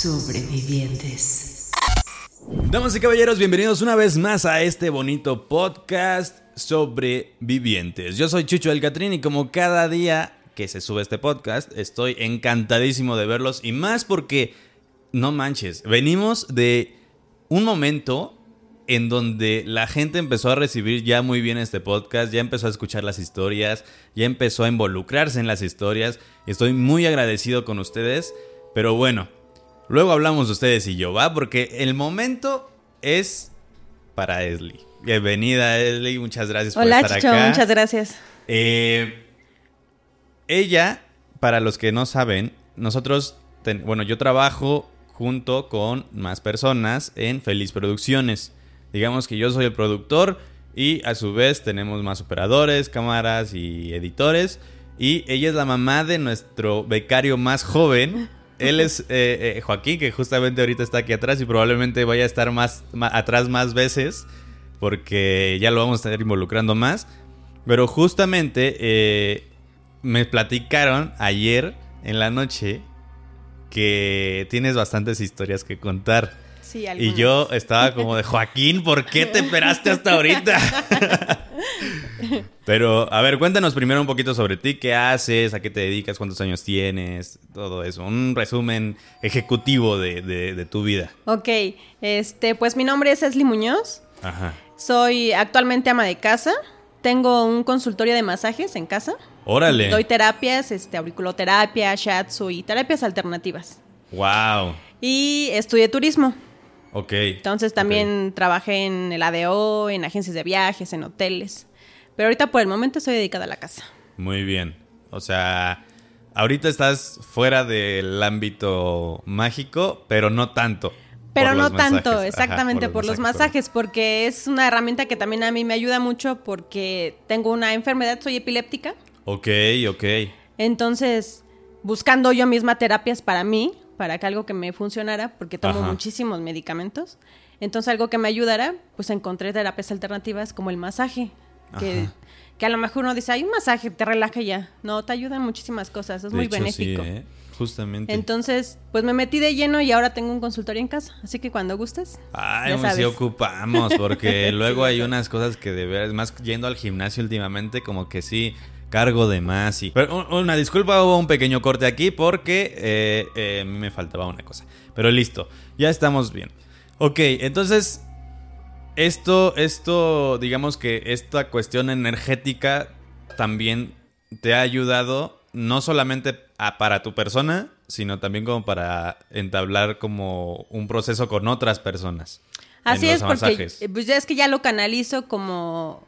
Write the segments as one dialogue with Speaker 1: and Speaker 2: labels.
Speaker 1: Sobrevivientes.
Speaker 2: Damas y caballeros, bienvenidos una vez más a este bonito podcast Sobrevivientes. Yo soy Chucho del Catrín y como cada día que se sube este podcast, estoy encantadísimo de verlos y más porque, no manches, venimos de un momento en donde la gente empezó a recibir ya muy bien este podcast, ya empezó a escuchar las historias, ya empezó a involucrarse en las historias. Estoy muy agradecido con ustedes, pero bueno, luego hablamos de ustedes y yo, ¿va? Porque el momento es para Esli. Bienvenida, Esli, muchas gracias por
Speaker 3: Hola,
Speaker 2: estar
Speaker 3: Chicho,
Speaker 2: acá.
Speaker 3: muchas gracias.
Speaker 2: Eh, ella, para los que no saben, nosotros, ten- bueno, yo trabajo junto con más personas en Feliz Producciones. Digamos que yo soy el productor y a su vez tenemos más operadores, cámaras y editores. Y ella es la mamá de nuestro becario más joven. Él es eh, eh, Joaquín, que justamente ahorita está aquí atrás y probablemente vaya a estar más, atrás más veces porque ya lo vamos a estar involucrando más. Pero justamente eh, me platicaron ayer en la noche que tienes bastantes historias que contar.
Speaker 3: Sí,
Speaker 2: Y yo estaba como de Joaquín, ¿por qué te esperaste hasta ahorita? Pero, a ver, cuéntanos primero un poquito sobre ti, qué haces, a qué te dedicas, cuántos años tienes, todo eso. Un resumen ejecutivo de, de- de tu vida.
Speaker 3: Ok, este, pues mi nombre es Esli Muñoz.
Speaker 2: Ajá.
Speaker 3: Soy actualmente ama de casa. Tengo un consultorio de masajes en casa.
Speaker 2: Órale.
Speaker 3: Doy terapias, este, auriculoterapia, shiatsu y terapias alternativas.
Speaker 2: Wow.
Speaker 3: Y estudié turismo.
Speaker 2: Ok.
Speaker 3: Entonces también trabajé en el ADO, en agencias de viajes, en hoteles. Pero ahorita por el momento estoy dedicada a la casa.
Speaker 2: Muy bien. O sea, ahorita estás fuera del ámbito mágico, pero no tanto.
Speaker 3: Pero no
Speaker 2: los masajes.
Speaker 3: tanto,
Speaker 2: Ajá,
Speaker 3: exactamente por los masajes, porque es una herramienta que también a mí me ayuda mucho porque tengo una enfermedad, soy epiléptica.
Speaker 2: Ok, ok.
Speaker 3: Entonces, buscando yo misma terapias para mí, para que algo que me funcionara, porque tomo
Speaker 2: Ajá.
Speaker 3: muchísimos medicamentos. Entonces, algo que me ayudara, pues encontré terapias alternativas como el masaje, que, que a lo mejor uno dice, hay un masaje, te relaja ya. No, te ayuda en muchísimas cosas, es
Speaker 2: De
Speaker 3: muy
Speaker 2: hecho,
Speaker 3: benéfico.
Speaker 2: Sí, ¿eh? Justamente.
Speaker 3: Entonces, pues me metí de lleno y ahora tengo un consultorio en casa. Así que cuando gustes.
Speaker 2: Ay, pues sí ocupamos, porque luego hay unas cosas que de veras, más yendo al gimnasio últimamente, como que sí, cargo de más y... Pero un- una disculpa, hubo un pequeño corte aquí porque eh, eh, a mí me faltaba una cosa. Pero listo, ya estamos bien. Ok, entonces, esto, esto, digamos que esta cuestión energética también te ha ayudado no solamente a- para tu persona, sino también como para entablar como un proceso con otras personas.
Speaker 3: Así
Speaker 2: en
Speaker 3: es, porque eh, pues ya es que ya lo canalizo como,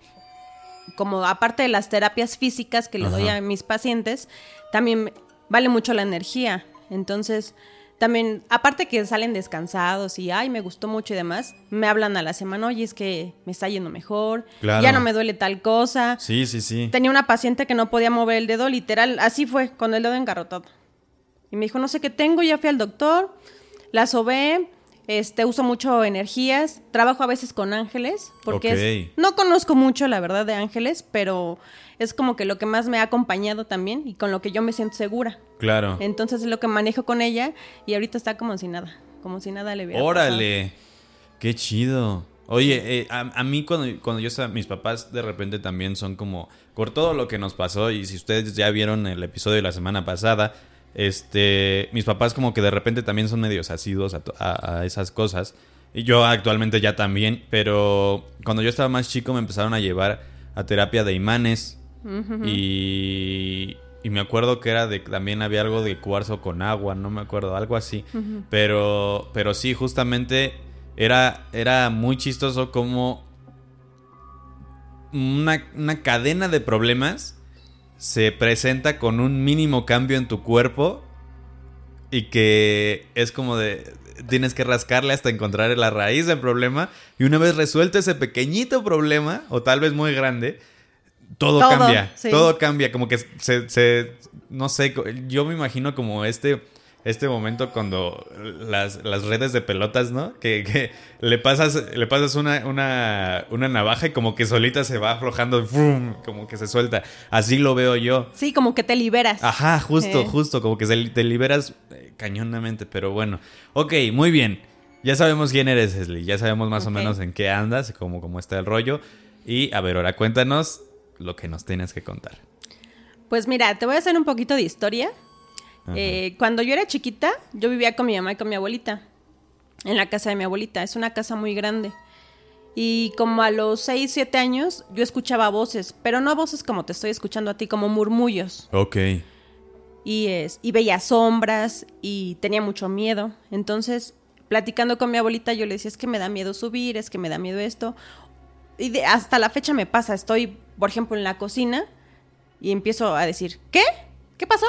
Speaker 3: como aparte de las terapias físicas que le doy a mis pacientes, también vale mucho la energía. Entonces, también, aparte que salen descansados y, ay, me gustó mucho y demás, me hablan a la semana, oye, es que me está yendo mejor,
Speaker 2: Claro.
Speaker 3: ya no me duele tal cosa.
Speaker 2: Sí, sí, sí.
Speaker 3: Tenía una paciente que no podía mover el dedo, literal, así fue, con el dedo engarrotado. Y me dijo, no sé qué tengo, ya fui al doctor, la sobé, este, uso mucho energías, trabajo a veces con ángeles, porque es- no conozco mucho, la verdad, de ángeles, pero es como que lo que más me ha acompañado también y con lo que yo me siento segura.
Speaker 2: Claro.
Speaker 3: Entonces es lo que manejo con ella y ahorita está como si nada, como si nada le hubiera
Speaker 2: Órale, qué chido. Oye, eh, a, a mí cuando, cuando yo estaba, mis papás de repente también son como, por todo lo que nos pasó, y si ustedes ya vieron el episodio de la semana pasada, este, mis papás como que de repente también son medios asiduos a, to- a- a esas cosas. Y yo actualmente ya también, pero cuando yo estaba más chico me empezaron a llevar a terapia de imanes. y, y me acuerdo que era de también había algo de cuarzo con agua, no me acuerdo, algo así. Pero pero sí, justamente era era muy chistoso como una, una cadena de problemas se presenta con un mínimo cambio en tu cuerpo y que es como de tienes que rascarle hasta encontrar la raíz del problema y una vez resuelto ese pequeñito problema o tal vez muy grande, todo,
Speaker 3: Todo,
Speaker 2: cambia,
Speaker 3: sí.
Speaker 2: todo cambia, como que se, se- no sé, yo me imagino como este, este momento cuando las, las redes de pelotas, ¿no? Que, que le pasas, le pasas una, una, una navaja y como que solita se va aflojando, ¡fum! como que se suelta. Así lo veo yo.
Speaker 3: Sí, como que te liberas.
Speaker 2: Ajá, justo,
Speaker 3: Eh.
Speaker 2: justo, como que se- te liberas eh, cañonamente, pero bueno. Ok, muy bien. Ya sabemos quién eres, Leslie. Ya sabemos más o menos en qué andas, cómo, cómo está el rollo. Y a ver, ahora cuéntanos lo que nos tienes que contar.
Speaker 3: Pues mira, te voy a hacer un poquito de historia. Eh, cuando yo era chiquita, yo vivía con mi mamá y con mi abuelita. En la casa de mi abuelita. Es una casa muy grande. Y como a los 6, 7 años, yo escuchaba voces. Pero no voces como te estoy escuchando a ti, como murmullos.
Speaker 2: Ok.
Speaker 3: Y, es, y veía sombras y tenía mucho miedo. Entonces, platicando con mi abuelita, yo le decía, es que me da miedo subir, es que me da miedo esto. Y de- hasta la fecha me pasa, estoy, por ejemplo, en la cocina y empiezo a decir, ¿qué? ¿Qué pasó?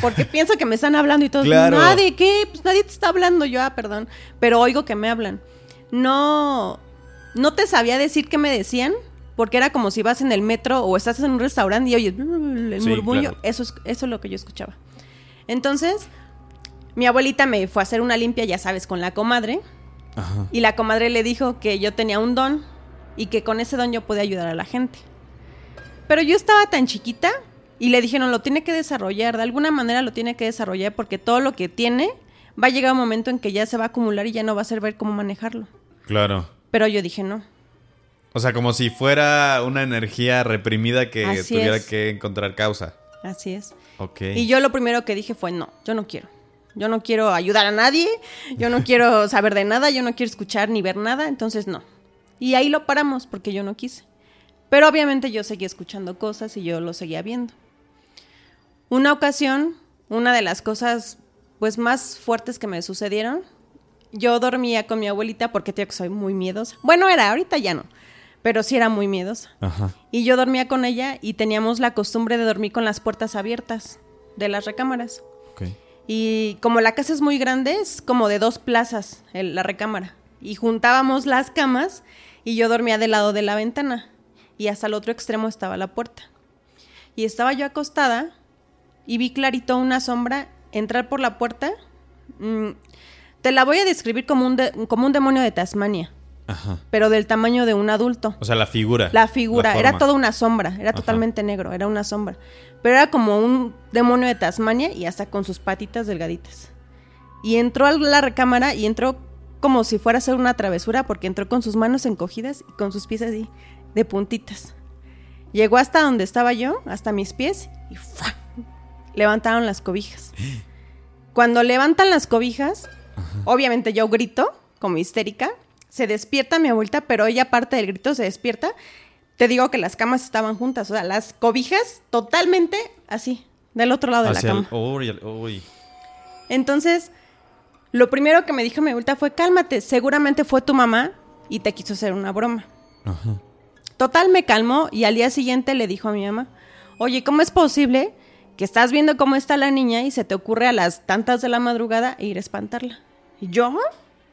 Speaker 3: Porque pienso que me están hablando y todo.
Speaker 2: Claro.
Speaker 3: Nadie, ¿qué? Pues nadie te está hablando. Yo, ah, perdón. Pero oigo que me hablan. No, no te sabía decir qué me decían, porque era como si vas en el metro o estás en un restaurante y oyes el
Speaker 2: Sí,
Speaker 3: murmullo.
Speaker 2: claro.
Speaker 3: Eso, es, eso es lo que yo escuchaba. Entonces, mi abuelita me fue a hacer una limpia, ya sabes, con la comadre.
Speaker 2: Ajá.
Speaker 3: Y la comadre le dijo que yo tenía un don y que con ese don yo podía ayudar a la gente. Pero yo estaba tan chiquita y le dijeron, lo tiene que desarrollar, de alguna manera lo tiene que desarrollar porque todo lo que tiene va a llegar un momento en que ya se va a acumular y ya no va a saber cómo manejarlo.
Speaker 2: Claro.
Speaker 3: Pero yo dije, no.
Speaker 2: O sea, como si fuera una energía reprimida que
Speaker 3: Así
Speaker 2: tuviera
Speaker 3: es.
Speaker 2: que encontrar causa.
Speaker 3: Así es.
Speaker 2: Ok.
Speaker 3: Y yo lo primero que dije fue, no, yo no quiero. Yo no quiero ayudar a nadie, yo no quiero saber de nada, yo no quiero escuchar ni ver nada, entonces no. Y ahí lo paramos porque yo no quise. Pero obviamente yo seguía escuchando cosas y yo lo seguía viendo. Una ocasión, una de las cosas pues más fuertes que me sucedieron, yo dormía con mi abuelita porque tío que soy muy miedosa. Bueno, era, ahorita ya no, pero sí era muy miedosa.
Speaker 2: Ajá.
Speaker 3: Y yo dormía con ella y teníamos la costumbre de dormir con las puertas abiertas de las recámaras. Y como la casa es muy grande, es como de dos plazas el- la recámara. Y juntábamos las camas y yo dormía del lado de la ventana. Y hasta el otro extremo estaba la puerta. Y estaba yo acostada y vi clarito una sombra entrar por la puerta. Mm, te la voy a describir como un, de- como un demonio de Tasmania,
Speaker 2: Ajá.
Speaker 3: pero del tamaño de un adulto.
Speaker 2: O sea, la figura.
Speaker 3: La figura,
Speaker 2: la
Speaker 3: era toda una sombra, era
Speaker 2: Ajá.
Speaker 3: totalmente negro, era una sombra. Pero era como un demonio de Tasmania y hasta con sus patitas delgaditas. Y entró a la recámara y entró como si fuera a hacer una travesura porque entró con sus manos encogidas y con sus pies así, de puntitas. Llegó hasta donde estaba yo, hasta mis pies, y ¡fua! Levantaron las cobijas. Cuando levantan las cobijas, obviamente yo grito, como histérica, se despierta mi abuelita, pero ella parte del grito se despierta. Te digo que las camas estaban juntas, o sea, las cobijas totalmente así, del otro lado de la
Speaker 2: el-
Speaker 3: cama.
Speaker 2: El-.
Speaker 3: Entonces, lo primero que me dijo mi abuelita fue, cálmate, seguramente fue tu mamá y te quiso hacer una broma.
Speaker 2: Ajá.
Speaker 3: Total, me calmó y al día siguiente le dijo a mi mamá, oye, ¿cómo es posible que estás viendo cómo está la niña y se te ocurre a las tantas de la madrugada ir a espantarla? ¿Y yo?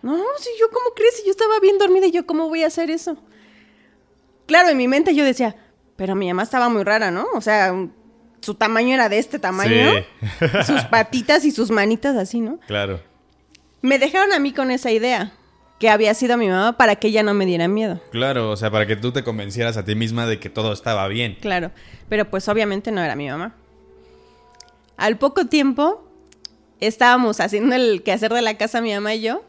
Speaker 3: No, si yo, ¿cómo crees? Si yo estaba bien dormida y yo, ¿cómo voy a hacer eso? Claro, en mi mente yo decía, pero mi mamá estaba muy rara, ¿no? O sea, su tamaño era de este tamaño,
Speaker 2: Sí.
Speaker 3: sus patitas y sus manitas así, ¿no?
Speaker 2: Claro.
Speaker 3: Me dejaron a mí con esa idea, que había sido mi mamá para que ella no me diera miedo.
Speaker 2: Claro, o sea, para que tú te convencieras a ti misma de que todo estaba bien.
Speaker 3: Claro, pero pues obviamente no era mi mamá. Al poco tiempo estábamos haciendo el quehacer de la casa mi mamá y yo.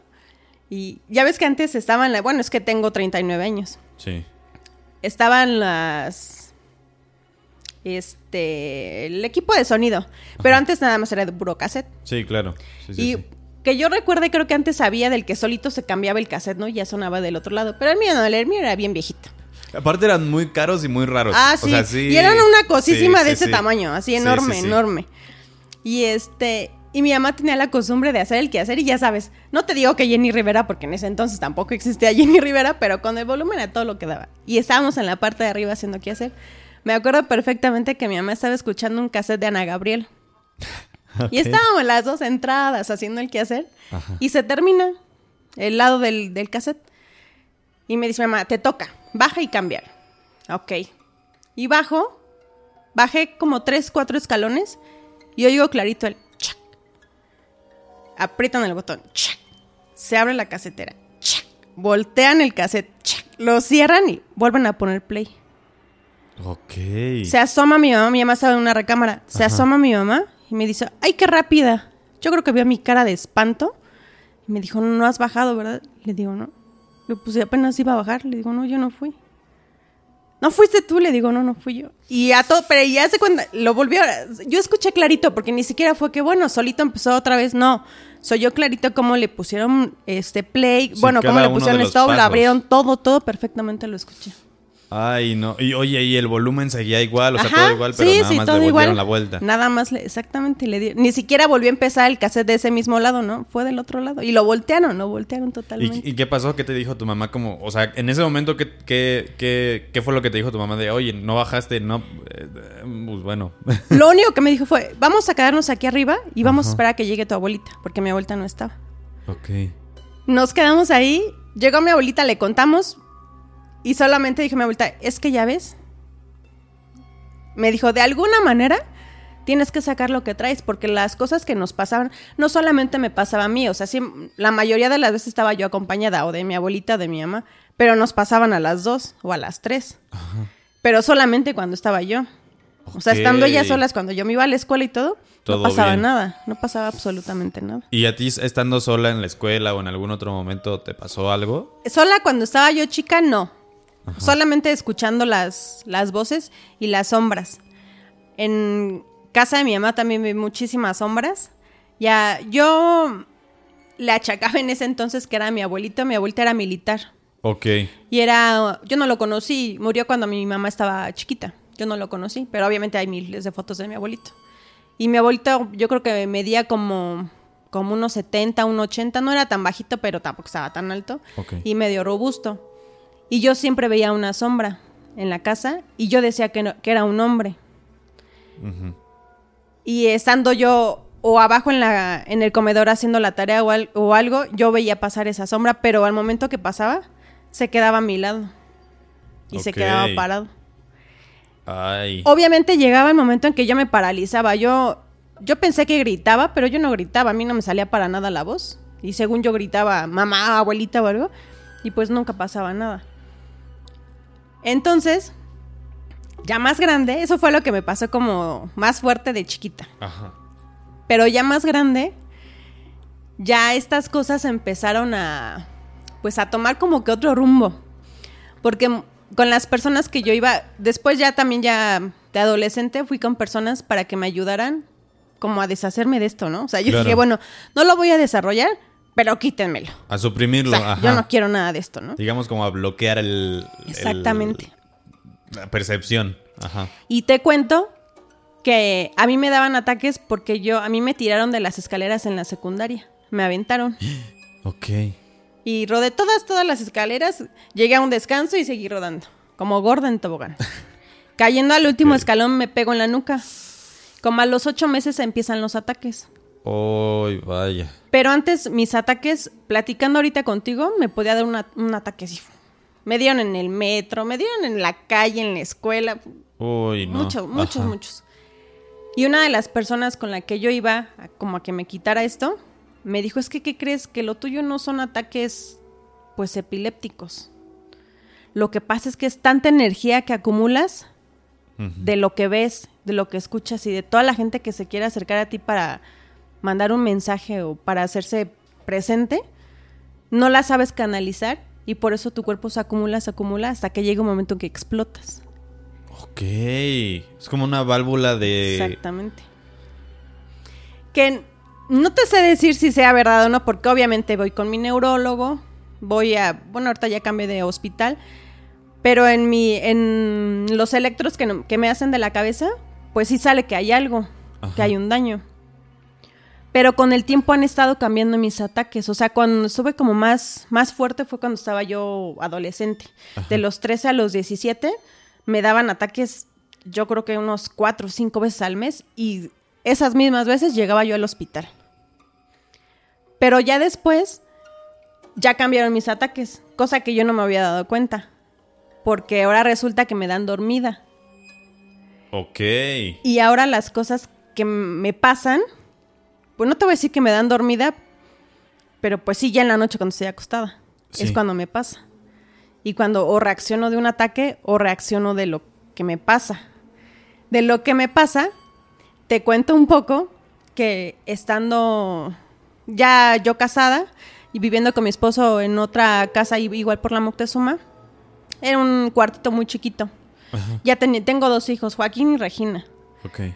Speaker 3: Y ya ves que antes estaban, la- bueno, es que tengo 39 años.
Speaker 2: Sí.
Speaker 3: Estaban las este el equipo de sonido, pero antes nada más era de puro cassette.
Speaker 2: Sí, claro. Sí, sí,
Speaker 3: y
Speaker 2: sí.
Speaker 3: que yo recuerde, creo que antes había del que solito se cambiaba el cassette, ¿no? Y ya sonaba del otro lado. Pero el mío no, el mío era bien viejito.
Speaker 2: Aparte eran muy caros y muy raros.
Speaker 3: Ah,
Speaker 2: O
Speaker 3: sí.
Speaker 2: sea, sí.
Speaker 3: Y eran una cosísima
Speaker 2: Sí,
Speaker 3: de ese tamaño, así
Speaker 2: Sí,
Speaker 3: enorme, enorme. Y este, y mi mamá tenía la costumbre de hacer el quehacer y ya sabes, no te digo que Jenny Rivera porque en ese entonces tampoco existía Jenny Rivera, pero con el volumen a todo lo que daba. Y estábamos en la parte de arriba haciendo quehacer. Me acuerdo perfectamente que mi mamá estaba escuchando un cassette de Ana Gabriel. Y estábamos las dos entradas haciendo el quehacer. Y se termina el lado del, del cassette. Y me dice, mamá, te toca, baja y cambiar. Ok. Y bajo, bajé como tres, cuatro escalones y oigo clarito el chac. Aprietan el botón, chac. Se abre la casetera, chac. Voltean el cassette, chac. Lo cierran y vuelven a poner play.
Speaker 2: Ok.
Speaker 3: Se asoma mi mamá, mi mamá estaba en una recámara. Se asoma mi mamá y me dice, ¡ay, qué rápida! Yo creo que vio mi cara de espanto. Y me dijo, no has bajado, ¿verdad? Le digo, no. Le puse apenas iba a bajar. Le digo, no, yo no fui. No fuiste tú, le digo, no, no fui yo. Y a todo, pero ya se cuenta, lo volvió. Yo escuché clarito, porque ni siquiera fue que, bueno, solito empezó otra vez. No, soy yo clarito cómo le pusieron este play.
Speaker 2: Sí,
Speaker 3: bueno, cómo le pusieron stop, lo abrieron todo, todo perfectamente lo escuché.
Speaker 2: Ay, no. Y oye, y el volumen seguía igual, o sea,
Speaker 3: Ajá,
Speaker 2: todo igual, pero
Speaker 3: sí,
Speaker 2: nada
Speaker 3: sí,
Speaker 2: más
Speaker 3: todo
Speaker 2: le
Speaker 3: igual.
Speaker 2: la vuelta.
Speaker 3: Nada más, le- exactamente, le di- Ni siquiera volvió a empezar el cassette de ese mismo lado, ¿no? Fue del otro lado. Y lo voltearon, lo voltearon totalmente.
Speaker 2: ¿Y, y qué pasó? ¿Qué te dijo tu mamá? Como, o sea, en ese momento, ¿qué, qué, qué, qué fue lo que te dijo tu mamá de, oye, no bajaste, no, eh, pues bueno.
Speaker 3: Lo único que me dijo fue, vamos a quedarnos aquí arriba y vamos a esperar a que llegue tu abuelita, porque mi abuelita no estaba.
Speaker 2: ok.
Speaker 3: Nos quedamos ahí, llegó mi abuelita, le contamos y solamente dije a mi abuelita, es que ya ves. Me dijo, de alguna manera tienes que sacar lo que traes, porque las cosas que nos pasaban, no solamente me pasaba a mí, o sea, sí, la mayoría de las veces estaba yo acompañada o de mi abuelita o de mi mamá, pero nos pasaban a las dos o a las tres. Pero solamente cuando estaba yo. O sea, estando ellas solas, cuando yo me iba a la escuela y todo,
Speaker 2: Todo
Speaker 3: no pasaba
Speaker 2: bien.
Speaker 3: nada, no pasaba absolutamente nada.
Speaker 2: ¿Y a ti estando sola en la escuela o en algún otro momento te pasó algo?
Speaker 3: Sola cuando estaba yo chica, no. Solamente escuchando las, las voces y las sombras. En casa de mi mamá también vi muchísimas sombras. Ya, yo le achacaba en ese entonces que era mi abuelito. Mi abuelita era militar.
Speaker 2: Ok.
Speaker 3: Y era, yo no lo conocí, murió cuando mi mamá estaba chiquita. Yo no lo conocí, pero obviamente hay miles de fotos de mi abuelito. Y mi abuelito, yo creo que medía como, como unos 70, unos 80, no era tan bajito, pero tampoco estaba tan alto.
Speaker 2: Ok.
Speaker 3: Y medio robusto. Y yo siempre veía una sombra en la casa y yo decía que, no- que era un hombre. Y estando yo o abajo en, la, en el comedor haciendo la tarea o, al- o algo, yo veía pasar esa sombra, pero al momento que pasaba, se quedaba a mi lado. Y se quedaba parado.
Speaker 2: Ay.
Speaker 3: Obviamente llegaba el momento en que yo me paralizaba. Yo, yo pensé que gritaba, pero yo no gritaba. A mí no me salía para nada la voz. Y según yo gritaba, mamá, abuelita o algo. Y pues nunca pasaba nada. Entonces, ya más grande, eso fue lo que me pasó como más fuerte de chiquita.
Speaker 2: Ajá.
Speaker 3: Pero ya más grande, ya estas cosas empezaron a, pues a tomar como que otro rumbo. Porque con las personas que yo iba, después ya también ya de adolescente fui con personas para que me ayudaran como a deshacerme de esto, ¿no? O sea, yo
Speaker 2: Claro.
Speaker 3: dije, bueno, no lo voy a desarrollar, pero quítenmelo.
Speaker 2: A
Speaker 3: O
Speaker 2: suprimirlo,
Speaker 3: sea,
Speaker 2: ajá.
Speaker 3: yo no quiero nada de esto, ¿no?
Speaker 2: Digamos como a bloquear el... el-
Speaker 3: Exactamente.
Speaker 2: la percepción. Ajá.
Speaker 3: Y te cuento que a mí me daban ataques porque yo, a mí me tiraron de las escaleras en la secundaria. Me aventaron.
Speaker 2: Ok.
Speaker 3: Y rodé todas, todas las escaleras. Llegué a un descanso y seguí rodando. Como gorda en tobogán. Cayendo al último escalón me pego en la nuca. Como a los ocho meses empiezan los ataques.
Speaker 2: Uy, vaya.
Speaker 3: Pero antes, mis ataques, platicando ahorita contigo, me podía dar una- un ataque así. Me dieron en el metro, me dieron en la calle, en la escuela.
Speaker 2: Uy, no.
Speaker 3: Muchos, muchos,
Speaker 2: Ajá.
Speaker 3: muchos. Y una de las personas con la que yo iba, a- como a que me quitara esto, me dijo, es que, ¿qué crees? Que lo tuyo no son ataques, pues, epilépticos. Lo que pasa es que es tanta energía que acumulas de lo que ves, de lo que escuchas y de toda la gente que se quiere acercar a ti para mandar un mensaje o para hacerse presente, no la sabes canalizar y por eso tu cuerpo se acumula, se acumula hasta que llega un momento en que explotas.
Speaker 2: Ok. Es como una válvula de...
Speaker 3: Exactamente. Que no te sé decir si sea verdad o no, porque obviamente voy con mi neurólogo, voy a, bueno, ahorita ya cambié de hospital, pero en mi, en los electros que, no- que me hacen de la cabeza, pues sí sale que hay algo,
Speaker 2: Ajá.
Speaker 3: que hay un daño. Pero con el tiempo han estado cambiando mis ataques. O sea, cuando estuve como más, más fuerte fue cuando estaba yo adolescente. De los 13 a los 17 me daban ataques, yo creo que unos 4 o 5 veces al mes. Y esas mismas veces llegaba yo al hospital. Pero ya después, ya cambiaron mis ataques, cosa que yo no me había dado cuenta. Porque ahora resulta que me dan dormida.
Speaker 2: Ok.
Speaker 3: Y ahora las cosas que me pasan, pues no te voy a decir que me dan dormida, pero pues sí, ya en la noche cuando estoy acostada.
Speaker 2: Sí.
Speaker 3: Es cuando me pasa. Y cuando o reacciono de un ataque o reacciono de lo que me pasa. De lo que me pasa, te cuento un poco que estando ya yo casada y viviendo con mi esposo en otra casa igual por la Moctezuma, era un cuartito muy chiquito. Ya tengo dos hijos, Joaquín y Regina.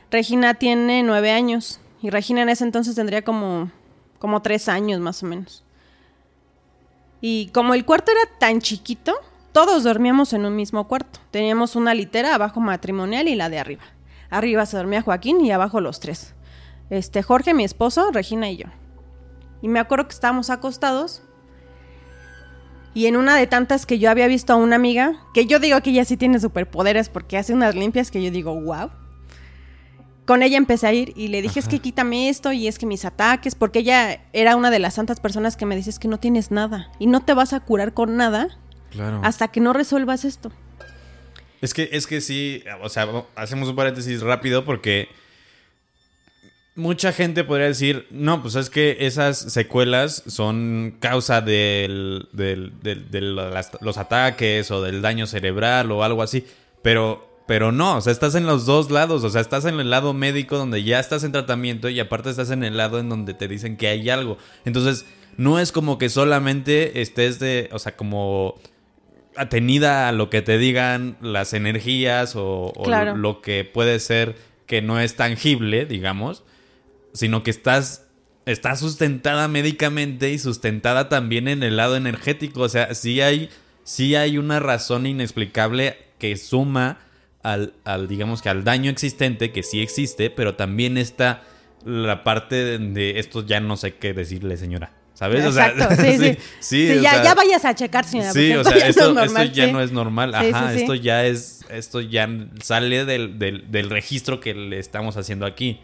Speaker 3: Regina tiene nueve años y Regina en ese entonces tendría como, como tres años más o menos. Y como el cuarto era tan chiquito, todos dormíamos en un mismo cuarto. Teníamos una litera abajo matrimonial y la de arriba. Arriba se dormía Joaquín y abajo los tres. Este, Jorge, mi esposo, Regina y yo. Y me acuerdo que estábamos acostados. Y en una de tantas que yo había visto a una amiga, que yo digo que ella sí tiene superpoderes porque hace unas limpias que yo digo, wow. Con ella empecé a ir y le dije, es que quítame esto y es que mis ataques, porque ella era una de las santas personas que me dice, es que no tienes nada y no te vas a curar con nada
Speaker 2: Claro.
Speaker 3: hasta que no resuelvas esto.
Speaker 2: Es que, es que sí, o sea, hacemos un paréntesis rápido porque mucha gente podría decir, no, pues es que esas secuelas son causa del, del- del- de los ataques o del daño cerebral o algo así, pero, pero no, o sea, estás en los dos lados, o sea, estás en el lado médico donde ya estás en tratamiento y aparte estás en el lado en donde te dicen que hay algo. Entonces, no es como que solamente estés de, o sea, como atenida a lo que te digan las energías o, o
Speaker 3: Claro.
Speaker 2: lo que puede ser que no es tangible, digamos, sino que estás, estás sustentada médicamente y sustentada también en el lado energético. O sea, sí hay, sí hay una razón inexplicable que suma al, al, digamos que al daño existente, que sí existe, pero también está la parte de, esto ya no sé qué decirle, señora. ¿Sabes? O sea,
Speaker 3: sí, sí.
Speaker 2: sí,
Speaker 3: Sí,
Speaker 2: o
Speaker 3: ya,
Speaker 2: sea,
Speaker 3: ya vayas a checar, señora.
Speaker 2: Sí, o sea, esto,
Speaker 3: no es
Speaker 2: esto
Speaker 3: normal,
Speaker 2: ya no es normal. Ajá, esto ya es, esto ya sale del, del, del registro que le estamos haciendo aquí.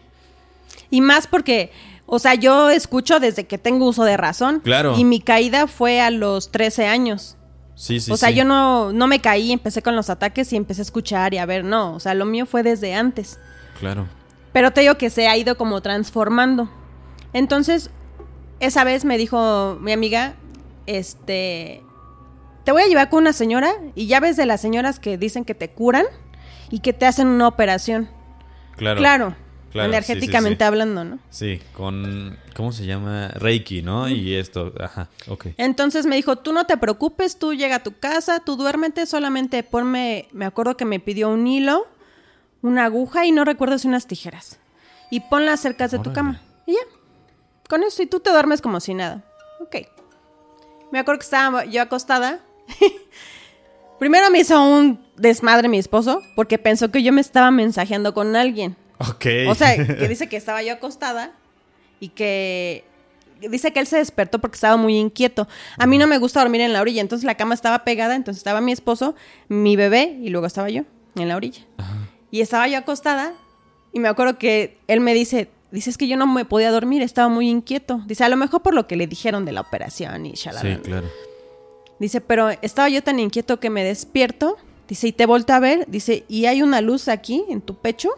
Speaker 3: Y más porque, o sea, yo escucho desde que tengo uso de razón.
Speaker 2: Claro.
Speaker 3: Y mi caída fue a los 13 años.
Speaker 2: Sí, sí,
Speaker 3: o sea,
Speaker 2: sí.
Speaker 3: yo no, no me caí, empecé con los ataques y empecé a escuchar y a ver, no, o sea, lo mío fue desde antes.
Speaker 2: Claro.
Speaker 3: Pero te digo que se ha ido como transformando. Entonces, esa vez me dijo mi amiga, este, te voy a llevar con una señora y ya ves de las señoras que dicen que te curan y que te hacen una operación.
Speaker 2: Claro.
Speaker 3: Claro,
Speaker 2: Claro,
Speaker 3: energéticamente
Speaker 2: sí, sí, sí.
Speaker 3: hablando, ¿no?
Speaker 2: Sí, con. ¿Cómo se llama? Reiki, ¿no? Y esto. Ajá, ok.
Speaker 3: Entonces me dijo, tú no te preocupes, tú llega a tu casa, tú duérmete, solamente ponme, me acuerdo que me pidió un hilo, una aguja y no recuerdo si unas tijeras. Y ponlas cerca de tu cama. Y ya. Con eso, y tú te duermes como si nada. Ok. Me acuerdo que estaba yo acostada. Primero me hizo un desmadre mi esposo porque pensó que yo me estaba mensajeando con alguien.
Speaker 2: Ok.
Speaker 3: O sea, que dice que estaba yo acostada y que dice que él se despertó porque estaba muy inquieto. A mí no me gusta dormir en la orilla, entonces la cama estaba pegada, entonces estaba mi esposo, mi bebé y luego estaba yo en la orilla. Y estaba yo acostada y me acuerdo que él me dice, dice es que yo no me podía dormir, estaba muy inquieto. Dice, a lo mejor por lo que le dijeron de la operación y shalala.
Speaker 2: Sí, claro.
Speaker 3: Dice, pero estaba yo tan inquieto que me despierto. Dice, y te volto a ver. Dice, y hay una luz aquí en tu pecho.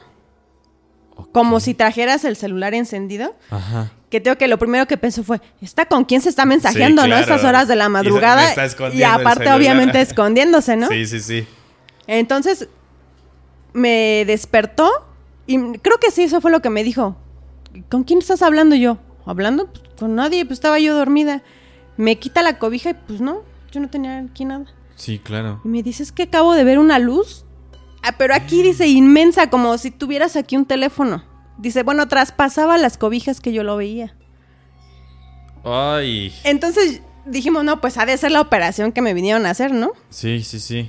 Speaker 3: Como si trajeras el celular encendido.
Speaker 2: Ajá.
Speaker 3: Que tengo que lo primero que pensó fue, ¿está con quién se está mensajeando,
Speaker 2: Sí,
Speaker 3: no?
Speaker 2: claro.
Speaker 3: Estas horas de la
Speaker 2: Y
Speaker 3: madrugada.
Speaker 2: está
Speaker 3: Y, aparte, obviamente, escondiéndose, ¿no?
Speaker 2: Sí, sí, sí.
Speaker 3: Entonces, me despertó y creo que sí, eso fue lo que me dijo. ¿Con quién estás hablando yo? ¿Hablando? Pues, con nadie, pues estaba yo dormida. Me quita la cobija y pues no, yo no tenía aquí nada.
Speaker 2: Sí, claro.
Speaker 3: Y me dice, es que acabo de ver una luz. Ah, pero aquí dice inmensa, como si tuvieras aquí un teléfono. Dice, bueno, traspasaba las cobijas que yo lo veía.
Speaker 2: Ay.
Speaker 3: Entonces dijimos, no, pues ha de ser la operación que me vinieron a hacer, ¿no?
Speaker 2: Sí, sí, sí.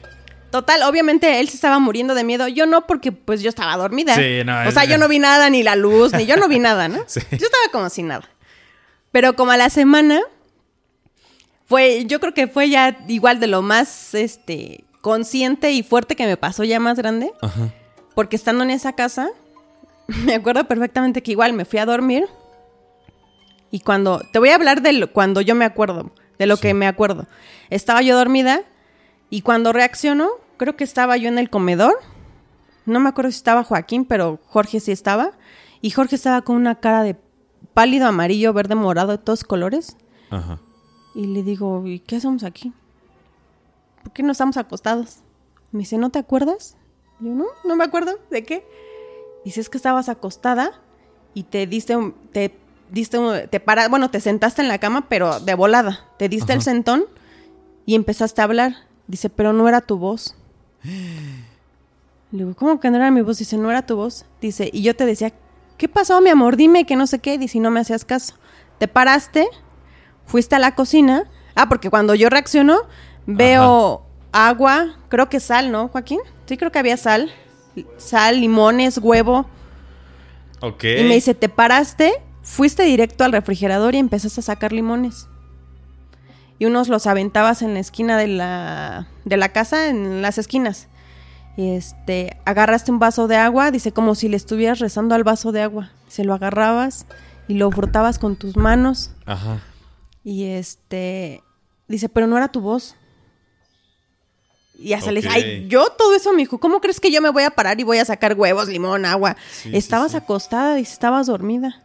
Speaker 3: Total, obviamente él se estaba muriendo de miedo. Yo no, porque pues yo estaba dormida.
Speaker 2: Sí, no,
Speaker 3: O sea, yo no vi nada, ni la luz, ni yo no vi nada, ¿no?
Speaker 2: Sí.
Speaker 3: Yo estaba como sin nada. Pero como a la semana, fue, yo creo que fue ya igual de lo más, este, consciente y fuerte que me pasó ya más grande.
Speaker 2: Ajá.
Speaker 3: Porque estando en esa casa, me acuerdo perfectamente que igual me fui a dormir. Y cuando. Te voy a hablar de lo- cuando yo me acuerdo. De lo que me acuerdo. Estaba yo dormida. Y cuando reaccionó, creo que estaba yo en el comedor. No me acuerdo si estaba Joaquín, pero Jorge sí estaba. Y Jorge estaba con una cara de pálido, amarillo, verde, morado, de todos colores.
Speaker 2: Ajá.
Speaker 3: Y le digo, ¿y qué hacemos aquí? ¿Por qué no estamos acostados? Me dice, ¿no te acuerdas? Yo, no, no me acuerdo. ¿De qué? Dice, es que estabas acostada y te diste un... Te diste un- te para, bueno, te sentaste en la cama, pero de volada. Te diste el sentón y empezaste a hablar. Dice, pero no era tu voz. Le digo, ¿cómo que no era mi voz? Dice, no era tu voz. Dice, y yo te decía, ¿qué pasó, mi amor? Dime que no sé qué. Dice, y no me hacías caso. Te paraste, fuiste a la cocina. Ah, porque cuando yo reacciono, veo agua, creo que sal, ¿no, Joaquín? Sí, creo que había sal. Sal, limones, huevo.
Speaker 2: Ok.
Speaker 3: Y me dice, te paraste, fuiste directo al refrigerador y empezaste a sacar limones. Y unos los aventabas en la esquina de la, de la casa, en las esquinas. Y este, agarraste un vaso de agua, dice, como si le estuvieras rezando al vaso de agua. Se lo agarrabas y lo frotabas con tus manos.
Speaker 2: Ajá.
Speaker 3: Y este, dice, pero no era tu voz. Y hasta le dije,
Speaker 2: Ok.
Speaker 3: ay, yo todo eso me dijo, ¿cómo crees que yo me voy a parar y voy a sacar huevos, limón, agua?
Speaker 2: Sí,
Speaker 3: estabas
Speaker 2: sí.
Speaker 3: acostada, dice, estabas dormida.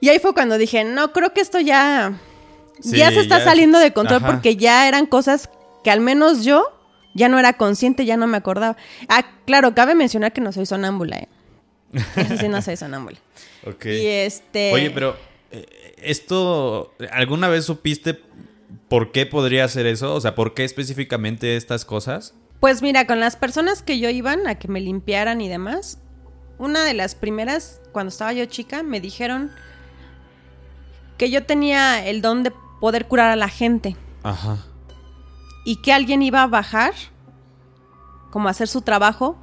Speaker 3: Y ahí fue cuando dije, no, creo que esto ya, ya se está
Speaker 2: ya-
Speaker 3: saliendo de control
Speaker 2: Ajá.
Speaker 3: porque ya eran cosas que al menos yo ya no era consciente, ya no me acordaba. Ah, claro, cabe mencionar que no soy sonámbula, ¿eh? Eso sí, no soy sonámbula.
Speaker 2: Ok.
Speaker 3: Y este...
Speaker 2: Oye, pero eh, esto, ¿alguna vez supiste por qué podría hacer eso? O sea, ¿por qué específicamente estas cosas?
Speaker 3: Pues mira, con las personas que yo iban a que me limpiaran y demás, una de las primeras, cuando estaba yo chica, me dijeron que yo tenía el don de poder curar a la gente
Speaker 2: Ajá.
Speaker 3: y que alguien iba a bajar, como a hacer su trabajo,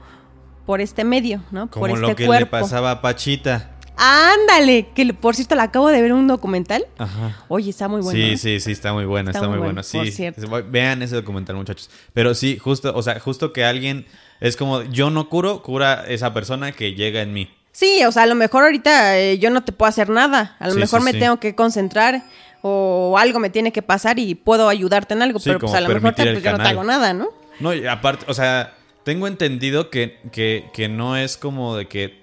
Speaker 3: por este medio, ¿no?
Speaker 2: Como
Speaker 3: por este
Speaker 2: lo que
Speaker 3: cuerpo.
Speaker 2: le pasaba a Pachita.
Speaker 3: Ándale, que por cierto la acabo de ver en un documental.
Speaker 2: Ajá.
Speaker 3: Oye, está muy bueno.
Speaker 2: sí,
Speaker 3: ¿eh?
Speaker 2: sí, sí, está muy bueno, está,
Speaker 3: Está
Speaker 2: muy
Speaker 3: muy
Speaker 2: bueno.
Speaker 3: bueno, por
Speaker 2: Sí,
Speaker 3: cierto.
Speaker 2: vean ese documental, muchachos. Pero sí, justo, o sea, justo que alguien es como, yo no curo, cura esa persona que llega en mí.
Speaker 3: Sí, o sea, a lo mejor ahorita eh, yo no te puedo hacer nada. A lo
Speaker 2: Sí,
Speaker 3: mejor
Speaker 2: sí,
Speaker 3: me
Speaker 2: sí.
Speaker 3: tengo que concentrar o algo me tiene que pasar y puedo ayudarte en algo.
Speaker 2: Sí,
Speaker 3: pero pues a lo mejor te- pues, yo no te hago nada, ¿no?
Speaker 2: No, y aparte, o sea, tengo entendido que, que, que no es como de que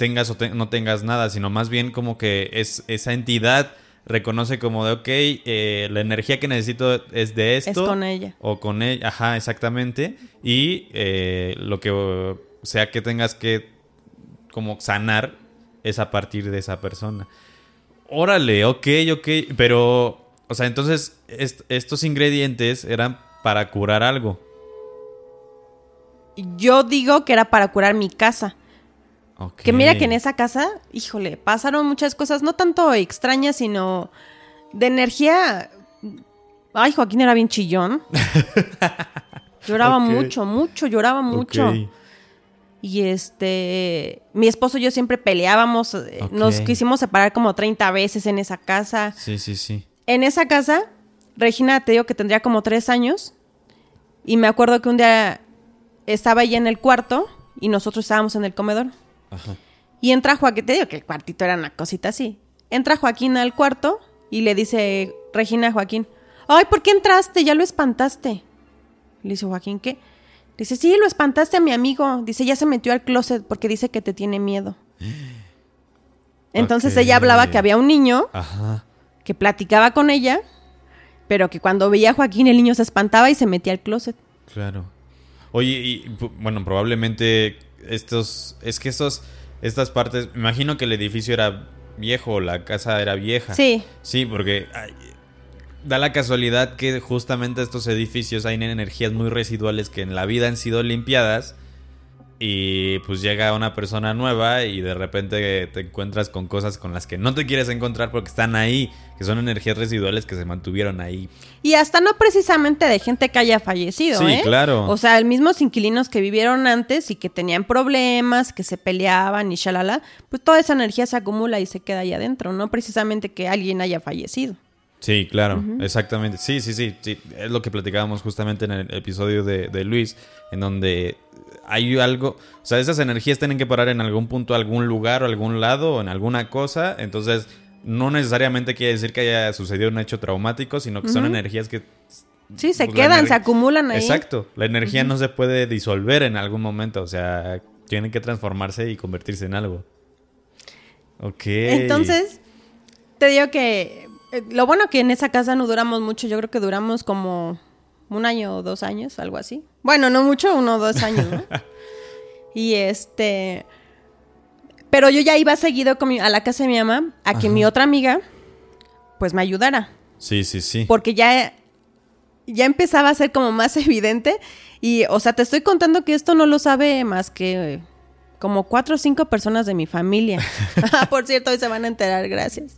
Speaker 2: tengas o te- no tengas nada, sino más bien como que es esa entidad reconoce como de, ok, eh, la energía que necesito es de esto.
Speaker 3: Es con ella.
Speaker 2: O con ella, ajá, exactamente. Y eh, lo que sea que tengas que como sanar es a partir de esa persona. Órale, ok, ok, pero, o sea, entonces est- estos ingredientes eran para curar algo.
Speaker 3: Yo digo que era para curar mi casa. Que mira que en esa casa, híjole, pasaron muchas cosas, no tanto extrañas, sino de energía. Ay, Joaquín era bien chillón. lloraba mucho, mucho, lloraba mucho. Y este, mi esposo y yo siempre peleábamos, eh, nos quisimos separar como 30 veces en esa casa.
Speaker 2: Sí, sí, sí.
Speaker 3: En esa casa, Regina, te digo que tendría como tres años. Y me acuerdo que un día estaba ella en el cuarto y nosotros estábamos en el comedor.
Speaker 2: Ajá.
Speaker 3: Y entra Joaquín, te digo que el cuartito era una cosita así. Entra Joaquín al cuarto y le dice Regina a Joaquín, ay, ¿por qué entraste? Ya lo espantaste. Le dice Joaquín, ¿qué? Dice, sí, lo espantaste a mi amigo. Dice, ya se metió al closet porque dice que te tiene miedo. Entonces ella hablaba que había un niño
Speaker 2: Ajá.
Speaker 3: que platicaba con ella, pero que cuando veía a Joaquín el niño se espantaba y se metía al closet.
Speaker 2: Claro. Oye, y bueno, probablemente estos, es que estos, estas partes, me imagino que el edificio era viejo, la casa era vieja.
Speaker 3: Sí.
Speaker 2: Sí, porque ay, da la casualidad que justamente estos edificios hay energías muy residuales que en la vida han sido limpiadas y pues llega una persona nueva y de repente te encuentras con cosas con las que no te quieres encontrar porque están ahí, que son energías residuales que se mantuvieron ahí.
Speaker 3: Y hasta no precisamente de gente que haya fallecido,
Speaker 2: Sí,
Speaker 3: ¿eh?
Speaker 2: claro.
Speaker 3: O sea, el mismos inquilinos que vivieron antes y que tenían problemas, que se peleaban y shalala, pues toda esa energía se acumula y se queda ahí adentro, no precisamente que alguien haya fallecido.
Speaker 2: Sí, claro, exactamente. Sí, sí, sí, sí. Es lo que platicábamos justamente en el episodio de, de Luis, en donde hay algo, o sea, esas energías tienen que parar en algún punto, algún lugar o algún lado o en alguna cosa, entonces no necesariamente quiere decir que haya sucedido un hecho traumático, sino que son energías que...
Speaker 3: Sí, se
Speaker 2: pues,
Speaker 3: quedan, se acumulan ahí.
Speaker 2: Exacto, la energía no se puede disolver en algún momento, o sea, tiene que transformarse y convertirse en algo. Ok.
Speaker 3: Entonces, te digo que eh, lo bueno que en esa casa no duramos mucho, yo creo que duramos como un año o dos años, algo así. Bueno, no mucho, uno o dos años, ¿no? y este... Pero yo ya iba seguido con mi- a la casa de mi mamá a que mi otra amiga, pues me ayudara.
Speaker 2: Sí, sí, sí.
Speaker 3: Porque ya, ya empezaba a ser como más evidente. Y, o sea, te estoy contando que esto no lo sabe más que eh, como cuatro o cinco personas de mi familia. Ah, Por cierto, hoy se van a enterar, gracias.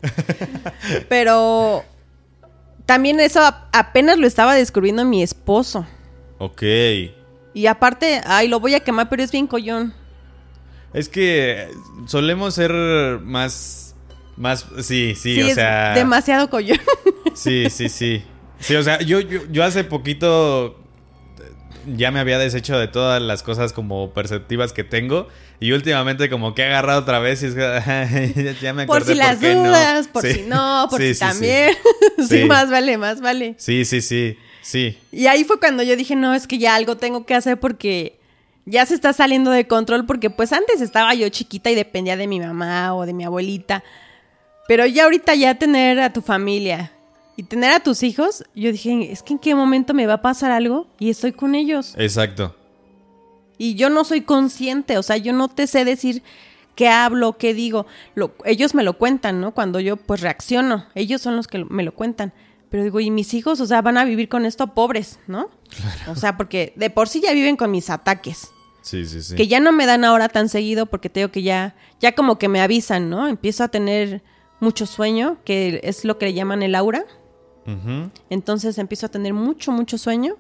Speaker 3: Pero también eso apenas lo estaba descubriendo mi esposo.
Speaker 2: Ok.
Speaker 3: Y aparte, ay, lo voy a quemar, pero es bien collón.
Speaker 2: Es que solemos ser más... Más... Sí, sí,
Speaker 3: Sí,
Speaker 2: o
Speaker 3: es
Speaker 2: sea...
Speaker 3: demasiado collón.
Speaker 2: Sí, sí, sí. Sí, o sea, yo, yo, yo hace poquito ya me había deshecho de todas las cosas como perceptivas que tengo. Y últimamente como que he agarrado otra vez y es que ya me
Speaker 3: por
Speaker 2: acordé
Speaker 3: si las
Speaker 2: no.
Speaker 3: dudas, por
Speaker 2: Sí.
Speaker 3: si no, por
Speaker 2: Sí,
Speaker 3: si
Speaker 2: sí,
Speaker 3: también. Sí. más vale, más vale.
Speaker 2: Sí, sí, sí, sí.
Speaker 3: Y ahí fue cuando yo dije, no, es que ya algo tengo que hacer porque ya se está saliendo de control, porque pues antes estaba yo chiquita y dependía de mi mamá o de mi abuelita. Pero ya ahorita ya tener a tu familia y tener a tus hijos, yo dije, es que en qué momento me va a pasar algo y estoy con ellos.
Speaker 2: Exacto.
Speaker 3: Y yo no soy consciente, o sea, yo no te sé decir qué hablo, qué digo. Lo- ellos me lo cuentan, ¿no? Cuando yo pues reacciono, ellos son los que me lo cuentan. Pero digo, ¿y mis hijos? O sea, van a vivir con esto pobres, ¿no? O sea, porque de por sí ya viven con mis ataques.
Speaker 2: Sí, sí, sí.
Speaker 3: Que ya no me dan ahora tan seguido porque te digo que ya, ya como que me avisan, ¿no? Empiezo a tener mucho sueño, que es lo que le llaman el aura. Entonces empiezo a tener mucho, mucho sueño.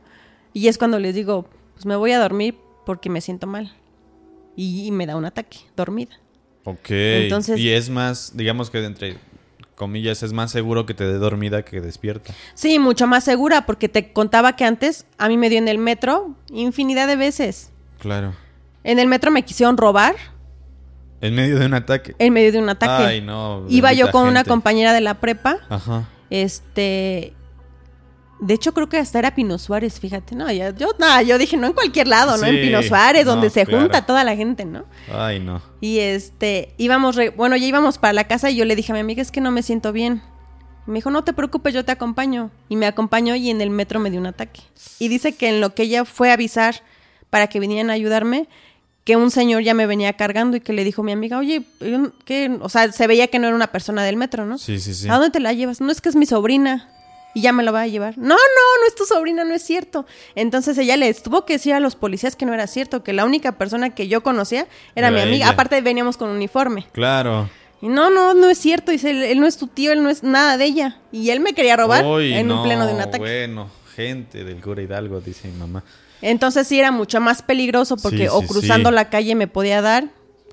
Speaker 3: Y es cuando les digo, pues me voy a dormir porque me siento mal. Y, y me da un ataque, dormida.
Speaker 2: Ok.
Speaker 3: Entonces-
Speaker 2: y es más, digamos que entre comillas, es más seguro que te dé dormida que despierta.
Speaker 3: Sí, mucho más segura porque te contaba que antes a mí me dio en el metro infinidad de veces.
Speaker 2: Claro.
Speaker 3: En el metro me quisieron robar
Speaker 2: En medio de un ataque.
Speaker 3: en medio de un ataque.
Speaker 2: Ay, no.
Speaker 3: Iba yo con una compañera de la prepa.
Speaker 2: Ajá.
Speaker 3: Este. De hecho, creo que hasta era Pino Suárez, fíjate. No, ya- yo, no, yo dije, no en cualquier lado, ¿no? En Pino Suárez, donde se
Speaker 2: claro.
Speaker 3: junta toda la gente, ¿no?
Speaker 2: Ay, no.
Speaker 3: Y este, íbamos, re- bueno, ya íbamos para la casa y yo le dije a mi amiga, es que no me siento bien. Y me dijo, no te preocupes, yo te acompaño. Y me acompañó y en el metro me dio un ataque. Y dice que en lo que ella fue a avisar para que vinieran a ayudarme, que un señor ya me venía cargando y que le dijo a mi amiga, oye, ¿qué? O sea, se veía que no era una persona del metro, ¿no?
Speaker 2: Sí, sí, sí.
Speaker 3: ¿A dónde te la llevas? No es que es mi sobrina. Y ya me la va a llevar. No, no, no es tu sobrina, no es cierto. Entonces ella les tuvo que decir a los policías que no era cierto, que la única persona que yo conocía era,
Speaker 2: Era
Speaker 3: mi amiga.
Speaker 2: ella.
Speaker 3: Aparte veníamos con uniforme.
Speaker 2: Claro.
Speaker 3: Y no, no, no es cierto. Dice, él, él no es tu tío, él no es nada de ella. Y él me quería robar en un
Speaker 2: no,
Speaker 3: pleno de un ataque.
Speaker 2: Bueno, gente del cura Hidalgo, dice mi mamá.
Speaker 3: Entonces sí era mucho más peligroso porque
Speaker 2: Sí,
Speaker 3: o cruzando
Speaker 2: sí.
Speaker 3: la calle me podía dar.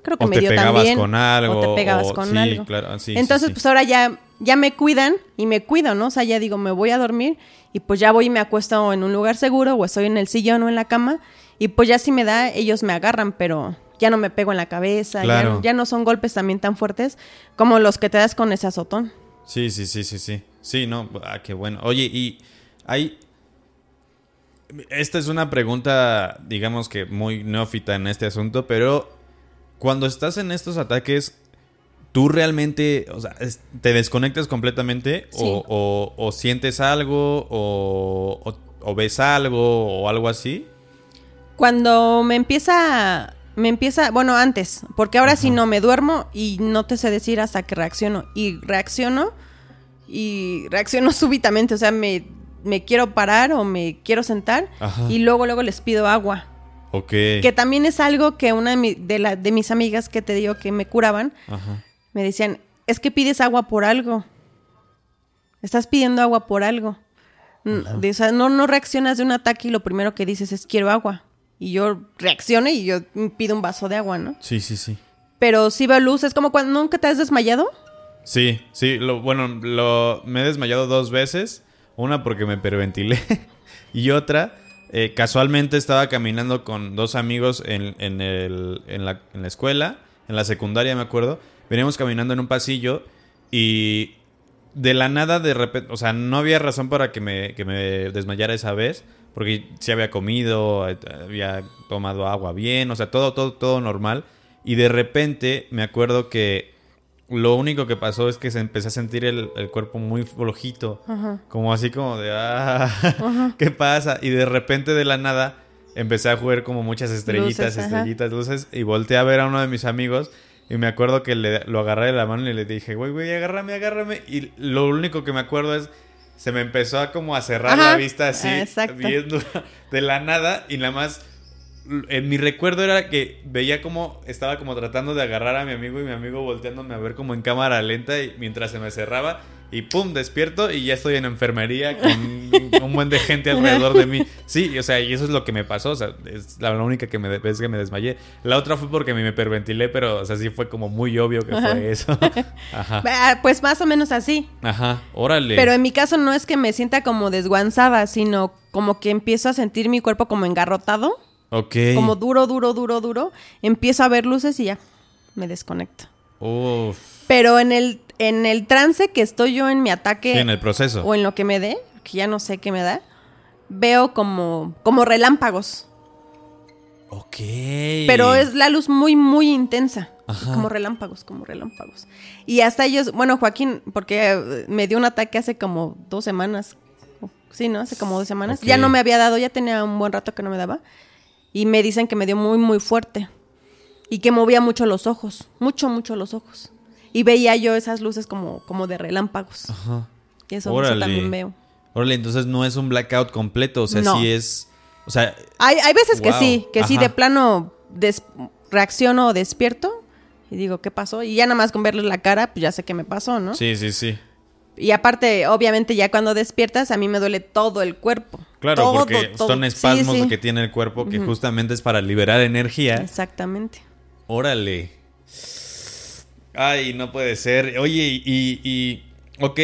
Speaker 3: Creo que
Speaker 2: O
Speaker 3: me
Speaker 2: te
Speaker 3: dio
Speaker 2: pegabas
Speaker 3: también.
Speaker 2: con algo,
Speaker 3: O te pegabas
Speaker 2: o-
Speaker 3: con algo.
Speaker 2: claro, sí, sí,
Speaker 3: Entonces, pues ahora ya, ya me cuidan y me cuido, ¿no? O sea, ya digo, me voy a dormir y pues ya voy y me acuesto en un lugar seguro o estoy en el sillón o en la cama y pues ya si me da, ellos me agarran, pero ya no me pego en la cabeza, ya-
Speaker 2: Claro.
Speaker 3: ya, no son golpes también tan fuertes como los que te das con ese azotón.
Speaker 2: Sí, sí, sí, sí, sí. Sí, no, ah, qué bueno. Oye, y hay... Esta es una pregunta, digamos que muy neófita en este asunto, pero cuando estás en estos ataques, ¿tú realmente, o sea, te desconectas completamente
Speaker 3: Sí.
Speaker 2: o, o- o sientes algo o, o- ves algo o algo así?
Speaker 3: Cuando me empieza, me empieza, bueno, antes, porque ahora sí no me duermo y no te sé decir hasta que reacciono. Y reacciono y reacciono súbitamente, o sea, me, me quiero parar o me quiero sentar
Speaker 2: Ajá.
Speaker 3: y luego, luego les pido agua.
Speaker 2: Ok.
Speaker 3: Que también es algo que una de, mi- de, la- de mis amigas que te digo que me curaban,
Speaker 2: Ajá.
Speaker 3: Me decían, es que pides agua por algo. Estás pidiendo agua por algo. De- o sea, no, no reaccionas de un ataque y lo primero que dices es quiero agua. Y yo reacciono y yo pido un vaso de agua, ¿no?
Speaker 2: Sí, sí, sí.
Speaker 3: Pero si veo luz, es como cuando nunca te has desmayado.
Speaker 2: Sí, sí, lo, bueno, lo, me he desmayado dos veces. Una porque me perventilé y otra, eh, casualmente estaba caminando con dos amigos en, en, el, en, la, en la escuela, en la secundaria me acuerdo. Veníamos caminando en un pasillo y de la nada, de repente, o sea, no había razón para que me, que me desmayara esa vez, porque sí había comido, había tomado agua bien, o sea, todo, todo, todo normal. Y de repente me acuerdo que lo único que pasó es que se empecé a sentir el, el cuerpo muy flojito, como así como de, ah, ¿qué pasa? Y de repente de la nada empecé a jugar como muchas estrellitas,
Speaker 3: Luces, ajá.
Speaker 2: estrellitas, luces, y volteé a ver a uno de mis amigos. Y me acuerdo que le, lo agarré de la mano y le dije, güey, güey, agárrame, agárrame. Y lo único que me acuerdo es, se me empezó a como a cerrar
Speaker 3: Ajá,
Speaker 2: la vista así,
Speaker 3: exacto.
Speaker 2: viendo de la nada. Y nada más, en mi recuerdo era que veía como estaba como tratando de agarrar a mi amigo y mi amigo volteándome a ver como en cámara lenta y mientras se me cerraba. Y pum, despierto y ya estoy en enfermería con un buen de gente alrededor de mí. Sí, o sea, y eso es lo que me pasó. O sea, es la única que me, vez que me desmayé. La otra fue porque me hiperventilé, pero, o sea, sí fue como muy obvio que fue eso. Ajá.
Speaker 3: Ah, Pues más o menos así.
Speaker 2: Ajá, órale.
Speaker 3: Pero en mi caso no es que me sienta como desguanzada, sino como que empiezo a sentir mi cuerpo como engarrotado,
Speaker 2: Ok.
Speaker 3: como duro, duro, duro, duro. Empiezo a ver luces y ya me desconecto.
Speaker 2: Uf.
Speaker 3: Pero en el, en el trance que estoy yo en mi ataque
Speaker 2: Sí, en el proceso.
Speaker 3: o en lo que me dé, que ya no sé qué me da, veo como, como relámpagos.
Speaker 2: Ok.
Speaker 3: Pero es la luz muy, muy intensa.
Speaker 2: Ajá.
Speaker 3: Como relámpagos, como relámpagos. Y hasta ellos, bueno, Joaquín, porque eh, me dio un ataque hace como dos semanas. Sí, ¿no? Hace como dos semanas. Ya no me había dado, ya tenía un buen rato que no me daba. Y me dicen que me dio muy, muy fuerte. Y que movía mucho los ojos. Mucho, mucho los ojos. Y veía yo esas luces como, como de relámpagos.
Speaker 2: Ajá.
Speaker 3: Y eso, también veo.
Speaker 2: Órale, entonces no es un blackout completo. O sea,
Speaker 3: No.
Speaker 2: sí es. O sea,
Speaker 3: Hay, hay veces que sí, que sí, de plano des- reacciono o despierto y digo, ¿qué pasó? Y ya nada más con verles la cara, pues ya sé qué me pasó, ¿no?
Speaker 2: sí, sí, sí.
Speaker 3: Y aparte, obviamente, ya cuando despiertas, a mí me duele todo el cuerpo.
Speaker 2: Claro,
Speaker 3: Todo,
Speaker 2: porque
Speaker 3: todo.
Speaker 2: son espasmos
Speaker 3: sí.
Speaker 2: que tiene el cuerpo que justamente es para liberar energía.
Speaker 3: Exactamente.
Speaker 2: Órale. Ay, no puede ser. Oye, y, y, ok,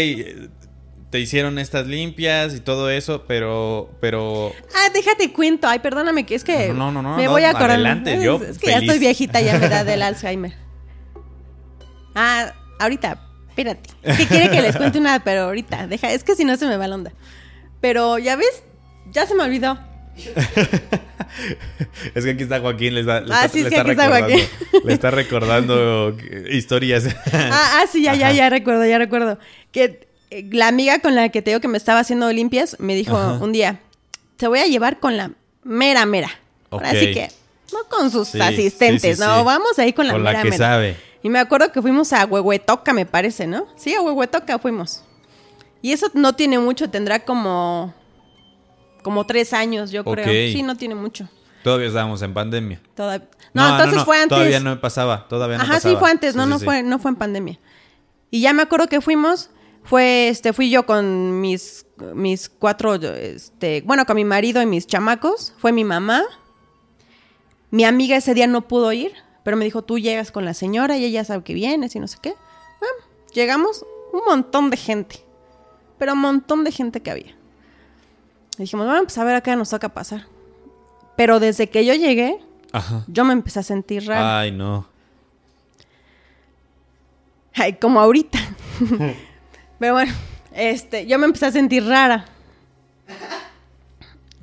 Speaker 2: te hicieron estas limpias y todo eso, pero, pero,
Speaker 3: Ah, déjate cuento. Ay, perdóname, que es que
Speaker 2: No, no, no,
Speaker 3: me
Speaker 2: no,
Speaker 3: voy a acordar.
Speaker 2: adelante,
Speaker 3: Es-
Speaker 2: yo
Speaker 3: Es que ya estoy viejita, ya me da del Alzheimer. Ah, ahorita, espérate. Es que quiere que les cuente una, pero ahorita, deja, es que si no se me va la onda. Pero ya ves, ya se me olvidó.
Speaker 2: es que aquí está Joaquín, le está, le
Speaker 3: Ah,
Speaker 2: está-
Speaker 3: sí, es
Speaker 2: le
Speaker 3: que
Speaker 2: está
Speaker 3: aquí está
Speaker 2: recordando,
Speaker 3: Joaquín.
Speaker 2: le está recordando historias.
Speaker 3: Ah, ah, sí, ya, ya, ya recuerdo, ya recuerdo. Que eh, la amiga con la que te digo que me estaba haciendo limpias me dijo
Speaker 2: Ajá.
Speaker 3: un día, te voy a llevar con la mera, mera. Ahora
Speaker 2: Ok.
Speaker 3: sí que, no con sus
Speaker 2: Sí,
Speaker 3: asistentes,
Speaker 2: sí, sí,
Speaker 3: no, vamos ahí con la
Speaker 2: Con la
Speaker 3: mera,
Speaker 2: que
Speaker 3: mera.
Speaker 2: sabe.
Speaker 3: Y me acuerdo que fuimos a Huehuetoca, me parece, ¿no? Sí, a Huehuetoca fuimos. Y eso no tiene mucho, tendrá como, como tres años, yo creo. Sí, no tiene mucho.
Speaker 2: Todavía estábamos en pandemia.
Speaker 3: Toda- No, entonces fue antes.
Speaker 2: Todavía no pasaba, todavía no
Speaker 3: Ajá,
Speaker 2: pasaba.
Speaker 3: sí fue antes, no,
Speaker 2: Sí,
Speaker 3: no
Speaker 2: sí,
Speaker 3: fue, no fue en pandemia. Y ya me acuerdo que fuimos, fue, este, fui yo con mis, mis cuatro, este, bueno, con mi marido y mis chamacos, fue mi mamá. Mi amiga ese día no pudo ir, pero me dijo, tú llegas con la señora y ella sabe que vienes y no sé qué. Bueno, llegamos, un montón de gente, pero un montón de gente que había. Y dijimos, bueno, pues a ver a qué nos toca pasar. Pero desde que yo llegué,
Speaker 2: Ajá.
Speaker 3: yo me empecé a sentir rara.
Speaker 2: Ay, no.
Speaker 3: Ay, como ahorita. Pero bueno, este, yo me empecé a sentir rara.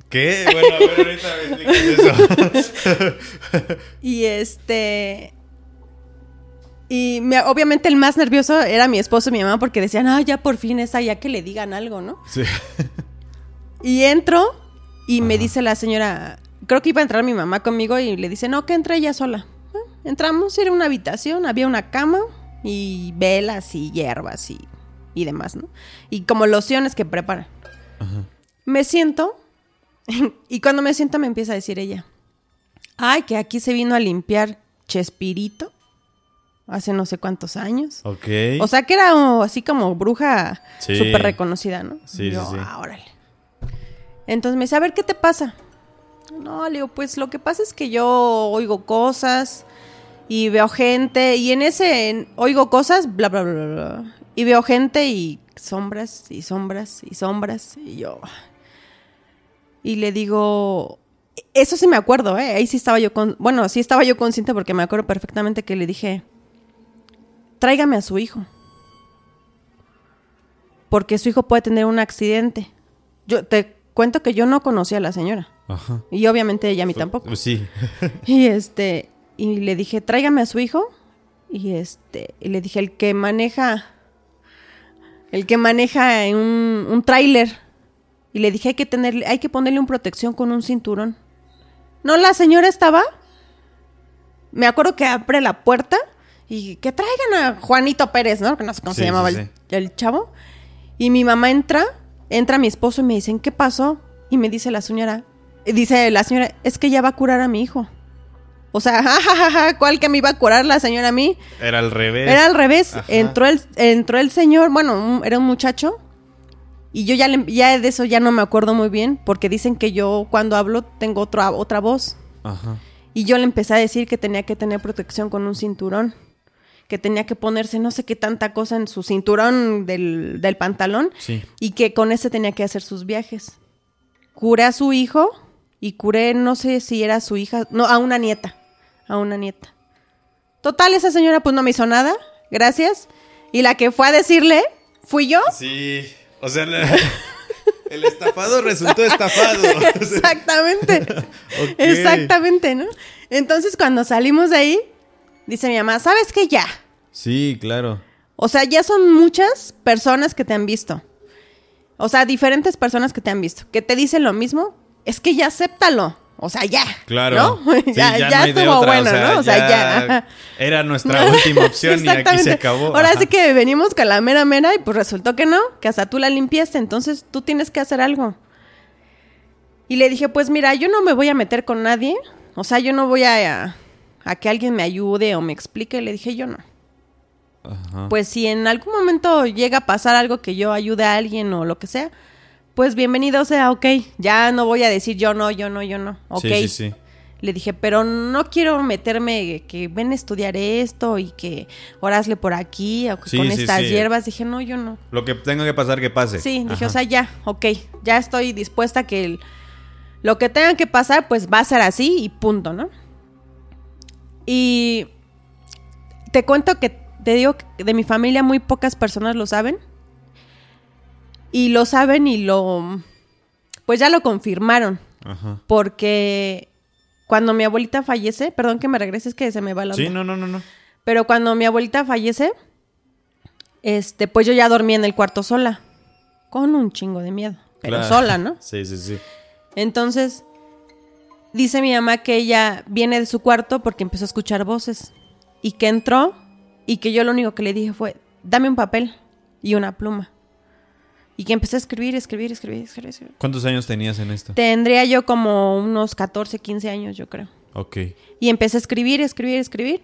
Speaker 2: ¿Qué? Bueno, a ver, ahorita me explicas eso.
Speaker 3: Y este. Y me- obviamente el más nervioso era mi esposo y mi mamá porque decían, ah, ya por fin esa, ya que le digan algo, ¿no?
Speaker 2: Sí.
Speaker 3: Y entro y me dice la señora, creo que iba a entrar mi mamá conmigo y le dice, no, que entre ella sola. Ah, Entramos, era una habitación, había una cama y velas y hierbas y, y demás, ¿no? Y como lociones que preparan. Me siento y cuando me siento me empieza a decir ella, ay, que aquí se vino a limpiar Chespirito hace no sé cuántos años.
Speaker 2: Ok.
Speaker 3: O sea que era así como bruja
Speaker 2: Sí.
Speaker 3: súper reconocida, ¿no?
Speaker 2: Sí,
Speaker 3: yo,
Speaker 2: sí, sí.
Speaker 3: "Ah, órale". Entonces me dice, a ver, ¿qué te pasa? No, le digo, pues lo que pasa es que yo oigo cosas y veo gente y en ese oigo cosas, bla, bla, bla, bla, bla. Y veo gente y sombras y sombras y sombras y yo... Y le digo, eso sí me acuerdo, ¿eh? Ahí sí estaba yo con... Bueno, sí estaba yo consciente porque me acuerdo perfectamente que le dije, tráigame a su hijo. Porque su hijo puede tener un accidente. Yo te cuento que yo no conocía a la señora.
Speaker 2: Ajá.
Speaker 3: Y obviamente ella a mí tampoco.
Speaker 2: Pues sí.
Speaker 3: Y este, y le dije, tráigame a su hijo. Y este, y le dije, el que maneja, el que maneja un, un tráiler. Y le dije, hay que tenerle, hay que ponerle un protección con un cinturón. No, la señora estaba. Me acuerdo que abre la puerta y que traigan a Juanito Pérez, ¿no? Que no sé cómo
Speaker 2: Sí,
Speaker 3: se llamaba
Speaker 2: sí,
Speaker 3: el, el chavo. Y mi mamá entra, entra mi esposo y me dicen, ¿qué pasó? Y me dice la señora, dice la señora, es que ya va a curar a mi hijo. O sea, jajaja, ¿cuál que me iba a curar la señora a mí?
Speaker 2: Era al revés.
Speaker 3: Era al revés.
Speaker 2: Ajá.
Speaker 3: Entró el, entró el señor, bueno, un- era un muchacho. Y yo ya, le- ya de eso ya no me acuerdo muy bien, porque dicen que yo cuando hablo tengo otra, otra voz.
Speaker 2: Ajá.
Speaker 3: Y yo le empecé a decir que tenía que tener protección con un cinturón. Que tenía que ponerse no sé qué tanta cosa en su cinturón del, del pantalón.
Speaker 2: Sí.
Speaker 3: Y que con ese tenía que hacer sus viajes. Curé a su hijo y curé, no sé si era su hija, no, a una nieta. A una nieta. Total, esa señora pues no me hizo nada. Gracias. Y la que fue a decirle, fui yo.
Speaker 2: Sí. O sea, la- el estafado resultó estafado.
Speaker 3: Exactamente. Exactamente, ¿no? Entonces cuando salimos de ahí, dice mi mamá, ¿sabes qué? Ya.
Speaker 2: Sí, claro.
Speaker 3: O sea, ya son muchas personas que te han visto. O sea, diferentes personas que te han visto. Que te dicen lo mismo. Es que ya acéptalo. O sea, ya.
Speaker 2: Claro.
Speaker 3: ¿no?
Speaker 2: Sí,
Speaker 3: ya ya estuvo
Speaker 2: otra,
Speaker 3: bueno, ¿no? O sea, ya.
Speaker 2: Era nuestra última opción y aquí se acabó.
Speaker 3: Ahora
Speaker 2: Ajá.
Speaker 3: sí que venimos con la mera mera y pues resultó que no, que hasta tú la limpiaste, entonces tú tienes que hacer algo. Y le dije, pues mira, yo no me voy a meter con nadie, o sea, yo no voy a, a, a que alguien me ayude o me explique, le dije yo no.
Speaker 2: Ajá.
Speaker 3: Pues si en algún momento llega a pasar algo que yo ayude a alguien o lo que sea, pues bienvenido sea, ok, ya no voy a decir yo no, yo no, yo no, ok.
Speaker 2: Sí, sí, sí.
Speaker 3: Le dije, pero no quiero meterme que ven a estudiar esto y que orasle por aquí o que con estas hierbas. Dije, no, yo no.
Speaker 2: Lo que tenga que pasar, que pase.
Speaker 3: Sí, dije, o sea, ya, ok, ya estoy dispuesta a que el- lo que tenga que pasar, pues va a ser así y punto, ¿no? Y te cuento que te digo que de mi familia muy pocas personas lo saben. Y lo saben y lo, pues ya lo confirmaron.
Speaker 2: Ajá.
Speaker 3: Porque cuando mi abuelita fallece, perdón que me regreses que se me va la
Speaker 2: Sí,
Speaker 3: onda.
Speaker 2: no, no, no, no.
Speaker 3: Pero cuando mi abuelita fallece, este, pues yo ya dormía en el cuarto sola. Con un chingo de miedo. Pero
Speaker 2: Claro.
Speaker 3: sola, ¿no?
Speaker 2: Sí, sí, sí.
Speaker 3: Entonces, dice mi mamá que ella viene de su cuarto porque empezó a escuchar voces. Y que entró y que yo lo único que le dije fue, dame un papel y una pluma. Y que empecé a escribir, escribir, escribir, escribir. escribir.
Speaker 2: ¿Cuántos años tenías en esto?
Speaker 3: Tendría yo como unos 14, 15 años, yo creo.
Speaker 2: Ok.
Speaker 3: Y empecé a escribir, escribir, escribir.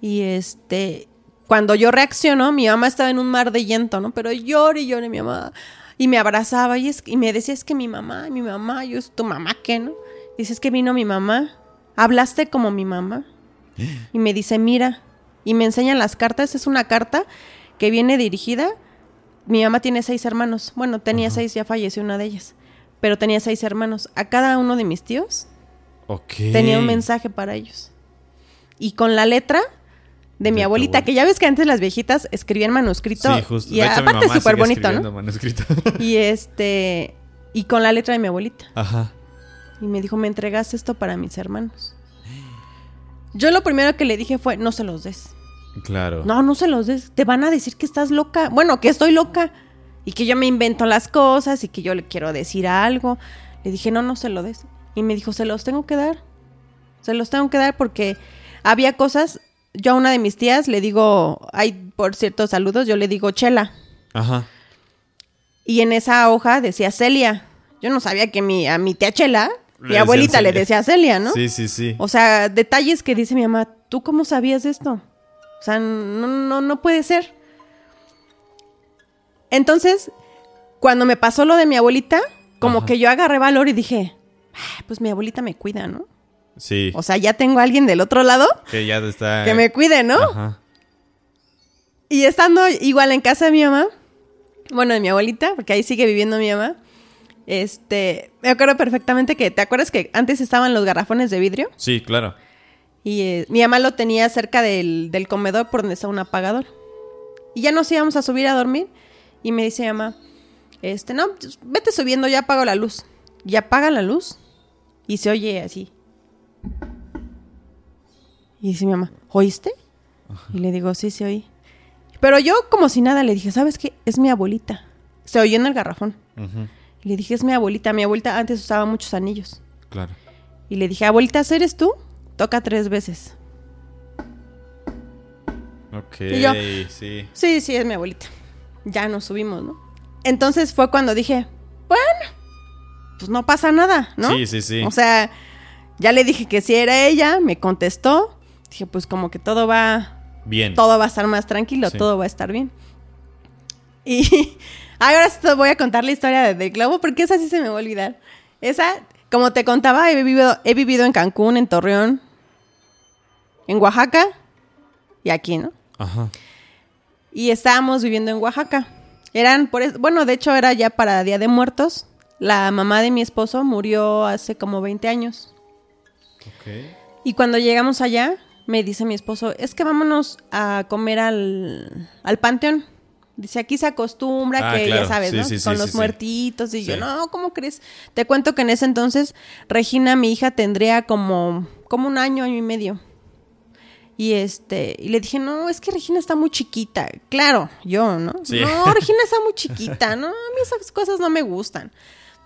Speaker 3: Y este, cuando yo reacciono, mi mamá estaba en un mar de llanto, ¿no? Pero llore y llore mi mamá. Y me abrazaba y, es, y me decía, es que mi mamá, mi mamá, yo, ¿tu mamá qué, no? Dice, es que vino mi mamá. ¿Hablaste como mi mamá? Y me dice, mira. Y me enseñan las cartas. Es una carta que viene dirigida. Mi mamá tiene seis hermanos. Bueno, tenía seis, ya falleció una de ellas. Pero tenía seis hermanos. A cada uno de mis tíos tenía un mensaje para ellos. Y con la letra de mi
Speaker 2: De
Speaker 3: abuelita, que ya ves que antes las viejitas escribían manuscrito.
Speaker 2: Sí, justo.
Speaker 3: Y
Speaker 2: De hecho,
Speaker 3: aparte súper bonito, ¿no?
Speaker 2: manuscrito.
Speaker 3: Y este. Y con la letra de mi abuelita.
Speaker 2: Ajá.
Speaker 3: Y me dijo, me entregas esto para mis hermanos. Yo lo primero que le dije fue, no se los des.
Speaker 2: Claro.
Speaker 3: No, no se los des. Te van a decir que estás loca. Bueno, que estoy loca. Y que yo me invento las cosas y que yo le quiero decir algo. Le dije, no, no se lo des. Y me dijo, se los tengo que dar. Se los tengo que dar porque había cosas. Yo a una de mis tías le digo, hay por ciertos saludos, yo le digo Chela.
Speaker 2: Ajá.
Speaker 3: Y en esa hoja decía Celia. Yo no sabía que mi, a mi tía Chela,
Speaker 2: Le
Speaker 3: mi abuelita le decía Celia, ¿no?
Speaker 2: Sí, sí, sí.
Speaker 3: O sea, detalles que dice mi mamá, ¿tú cómo sabías esto? O sea, no, no, no puede ser. Entonces, cuando me pasó lo de mi abuelita, como
Speaker 2: Ajá.
Speaker 3: que yo agarré valor y dije, "Ah, pues mi abuelita me cuida, ¿no?
Speaker 2: Sí.
Speaker 3: O sea, ya tengo a alguien del otro lado
Speaker 2: que ya está.
Speaker 3: que me cuide, ¿no?
Speaker 2: Ajá.
Speaker 3: Y estando igual en casa de mi mamá, bueno, de mi abuelita, porque ahí sigue viviendo mi mamá, este, me acuerdo perfectamente que, ¿te acuerdas que antes estaban los garrafones de vidrio?
Speaker 2: Sí, claro.
Speaker 3: Y eh, mi mamá lo tenía cerca del, del comedor por donde está un apagador. Y ya nos íbamos a subir a dormir. Y me dice mi mamá, este, no, pues, vete subiendo, ya apago la luz. Y apaga la luz. Y se oye así. Y dice mi mamá, ¿oíste? Y le digo, sí, se oí. Pero yo, como si nada, le dije, ¿sabes qué? Es mi abuelita. Se oyó en el garrafón. Le dije, es mi abuelita. Mi abuelita antes usaba muchos anillos.
Speaker 2: Claro.
Speaker 3: Y le dije, abuelita, ¿eres tú? Toca tres veces.
Speaker 2: Ok,
Speaker 3: Y yo-
Speaker 2: sí.
Speaker 3: Sí, sí, es mi abuelita. Ya nos subimos, ¿no? Entonces fue cuando dije, bueno, pues no pasa nada, ¿no?
Speaker 2: Sí, sí, sí.
Speaker 3: O sea, ya le dije que si era ella, me contestó. Dije, pues como que todo va,
Speaker 2: Bien.
Speaker 3: todo va a estar más tranquilo,
Speaker 2: Sí.
Speaker 3: todo va a estar bien. Y ahora sí te voy a contar la historia de, de Globo, porque esa sí se me va a olvidar. Esa, como te contaba, he vivido, he vivido en Cancún, en Torreón, en Oaxaca y aquí, ¿no?
Speaker 2: Ajá.
Speaker 3: y estábamos viviendo en Oaxaca. Eran por es- bueno, de hecho era ya para Día de Muertos. La mamá de mi esposo murió hace como 20 años.
Speaker 2: Ok.
Speaker 3: Y cuando llegamos allá, me dice mi esposo, es que vámonos a comer al, al panteón. Dice, aquí se acostumbra
Speaker 2: Ah,
Speaker 3: que,
Speaker 2: claro.
Speaker 3: ya sabes,
Speaker 2: Sí,
Speaker 3: ¿no?
Speaker 2: sí,
Speaker 3: Con
Speaker 2: sí,
Speaker 3: los muertitos. Y yo, no, ¿cómo crees? Te cuento que en ese entonces, Regina, mi hija, tendría como, como un año, año y medio. Y este, y le dije, no, es que Regina está muy chiquita. Claro, yo, ¿no?
Speaker 2: Sí.
Speaker 3: No, Regina está muy chiquita, ¿no? A mí esas cosas no me gustan.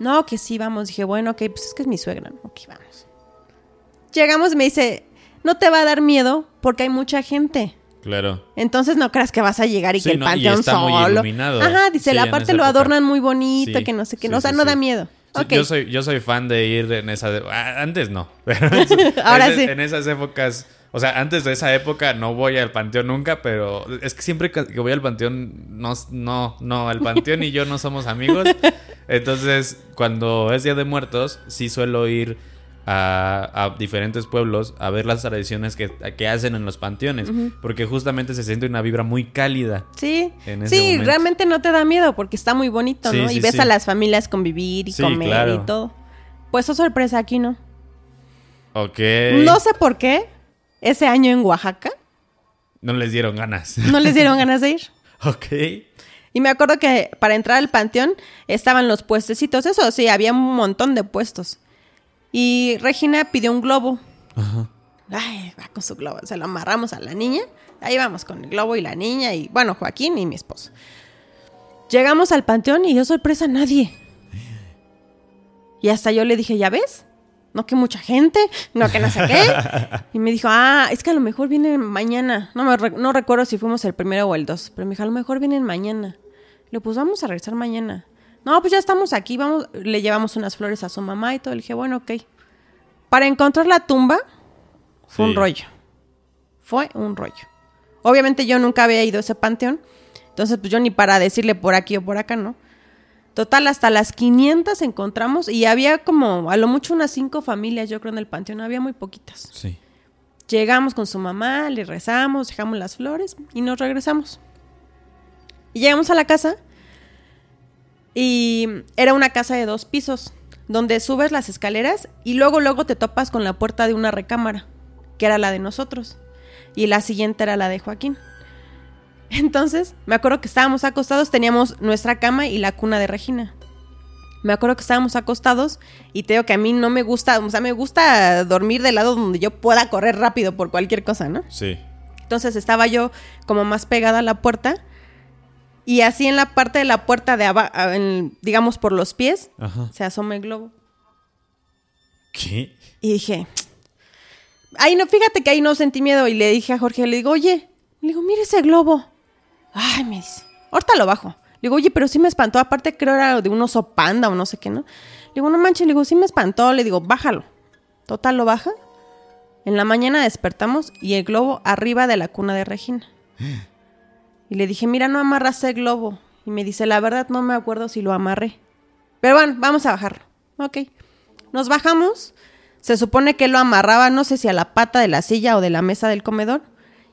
Speaker 3: No, que sí, vamos. Dije, bueno, ok, pues es que es mi suegra, ¿no? Ok, vamos. Llegamos y me dice, no te va a dar miedo porque hay mucha gente.
Speaker 2: Claro.
Speaker 3: Entonces no creas que vas a llegar y
Speaker 2: Sí,
Speaker 3: que el
Speaker 2: no, y
Speaker 3: panteón
Speaker 2: está
Speaker 3: solo. Ajá, dice,
Speaker 2: Sí,
Speaker 3: la parte lo
Speaker 2: época.
Speaker 3: adornan muy bonito,
Speaker 2: Sí,
Speaker 3: que no sé qué, no, o sea, no da miedo.
Speaker 2: Sí,
Speaker 3: Ok.
Speaker 2: Yo soy, yo soy fan de ir en esa... Antes no. Pero
Speaker 3: Ahora sí.
Speaker 2: En esas épocas... O sea, antes de esa época no voy al panteón nunca, pero es que siempre que voy al panteón, no, no, no, el panteón y yo no somos amigos. Entonces, cuando es Día de Muertos, sí suelo ir a, a diferentes pueblos a ver las tradiciones que, que hacen en los panteones, porque justamente se siente una vibra muy cálida.
Speaker 3: Sí,
Speaker 2: en ese
Speaker 3: sí,
Speaker 2: momento.
Speaker 3: realmente no te da miedo porque está muy bonito,
Speaker 2: Sí,
Speaker 3: ¿no?
Speaker 2: sí,
Speaker 3: y ves
Speaker 2: sí.
Speaker 3: a las familias convivir y comer
Speaker 2: claro.
Speaker 3: y todo. Pues oh sorpresa, aquí no.
Speaker 2: Ok.
Speaker 3: No sé por qué, ese año en Oaxaca,
Speaker 2: No les dieron ganas.
Speaker 3: no les dieron ganas de ir.
Speaker 2: ok.
Speaker 3: Y me acuerdo que para entrar al panteón estaban los puestecitos, eso sí, había un montón de puestos. Y Regina pidió un globo. Ay, va con su globo. Se lo amarramos a la niña. Ahí vamos con el globo y la niña y, bueno, Joaquín y mi esposo. Llegamos al panteón y yo sorpresa nadie. Y hasta yo le dije, ¿ya ves? No que mucha gente, no que no sé qué. Y me dijo, ah, es que a lo mejor vienen mañana. No, me re- no recuerdo si fuimos el primero o el dos, pero me dijo, a lo mejor vienen mañana. Le pues vamos a regresar mañana. No, pues ya estamos aquí, vamos, le llevamos unas flores a su mamá y todo. Le dije, bueno, ok. Para encontrar la tumba, fue
Speaker 2: Sí.
Speaker 3: un rollo. Fue un rollo. Obviamente yo nunca había ido a ese panteón. Entonces, pues yo ni para decirle por aquí o por acá, ¿no? Total, hasta las 500 encontramos y había como a lo mucho unas cinco familias, yo creo, en el panteón. Había muy poquitas.
Speaker 2: Sí.
Speaker 3: Llegamos con su mamá, le rezamos, dejamos las flores y nos regresamos. Y llegamos a la casa y era una casa de dos pisos, donde subes las escaleras y luego luego te topas con la puerta de una recámara, que era la de nosotros, y la siguiente era la de Joaquín. Entonces, me acuerdo que estábamos acostados, teníamos nuestra cama y la cuna de Regina. Me acuerdo que estábamos acostados y te digo que a mí no me gusta, o sea, me gusta dormir del lado donde yo pueda correr rápido por cualquier cosa, ¿no?
Speaker 2: Sí.
Speaker 3: Entonces estaba yo como más pegada a la puerta y así en la parte de la puerta de abajo, digamos por los pies,
Speaker 2: Ajá.
Speaker 3: se asoma el globo.
Speaker 2: ¿Qué?
Speaker 3: Y dije, ay, no, fíjate que ahí no sentí miedo. Y le dije a Jorge, le digo, oye, le digo, mira ese globo. Ay, me dice, ahorita lo bajo. Le digo, oye, pero sí me espantó. Aparte creo era de un oso panda o no sé qué, ¿no? Le digo, no manches, le digo, sí me espantó. Le digo, bájalo. Total, lo baja. En la mañana despertamos y el globo arriba de la cuna de Regina. Y le dije, mira, no amarraste el globo. Y me dice, la verdad no me acuerdo si lo amarré. Pero bueno, vamos a bajarlo. Ok. Nos bajamos, Se supone que lo amarraba, no sé si a la pata de la silla o de la mesa del comedor.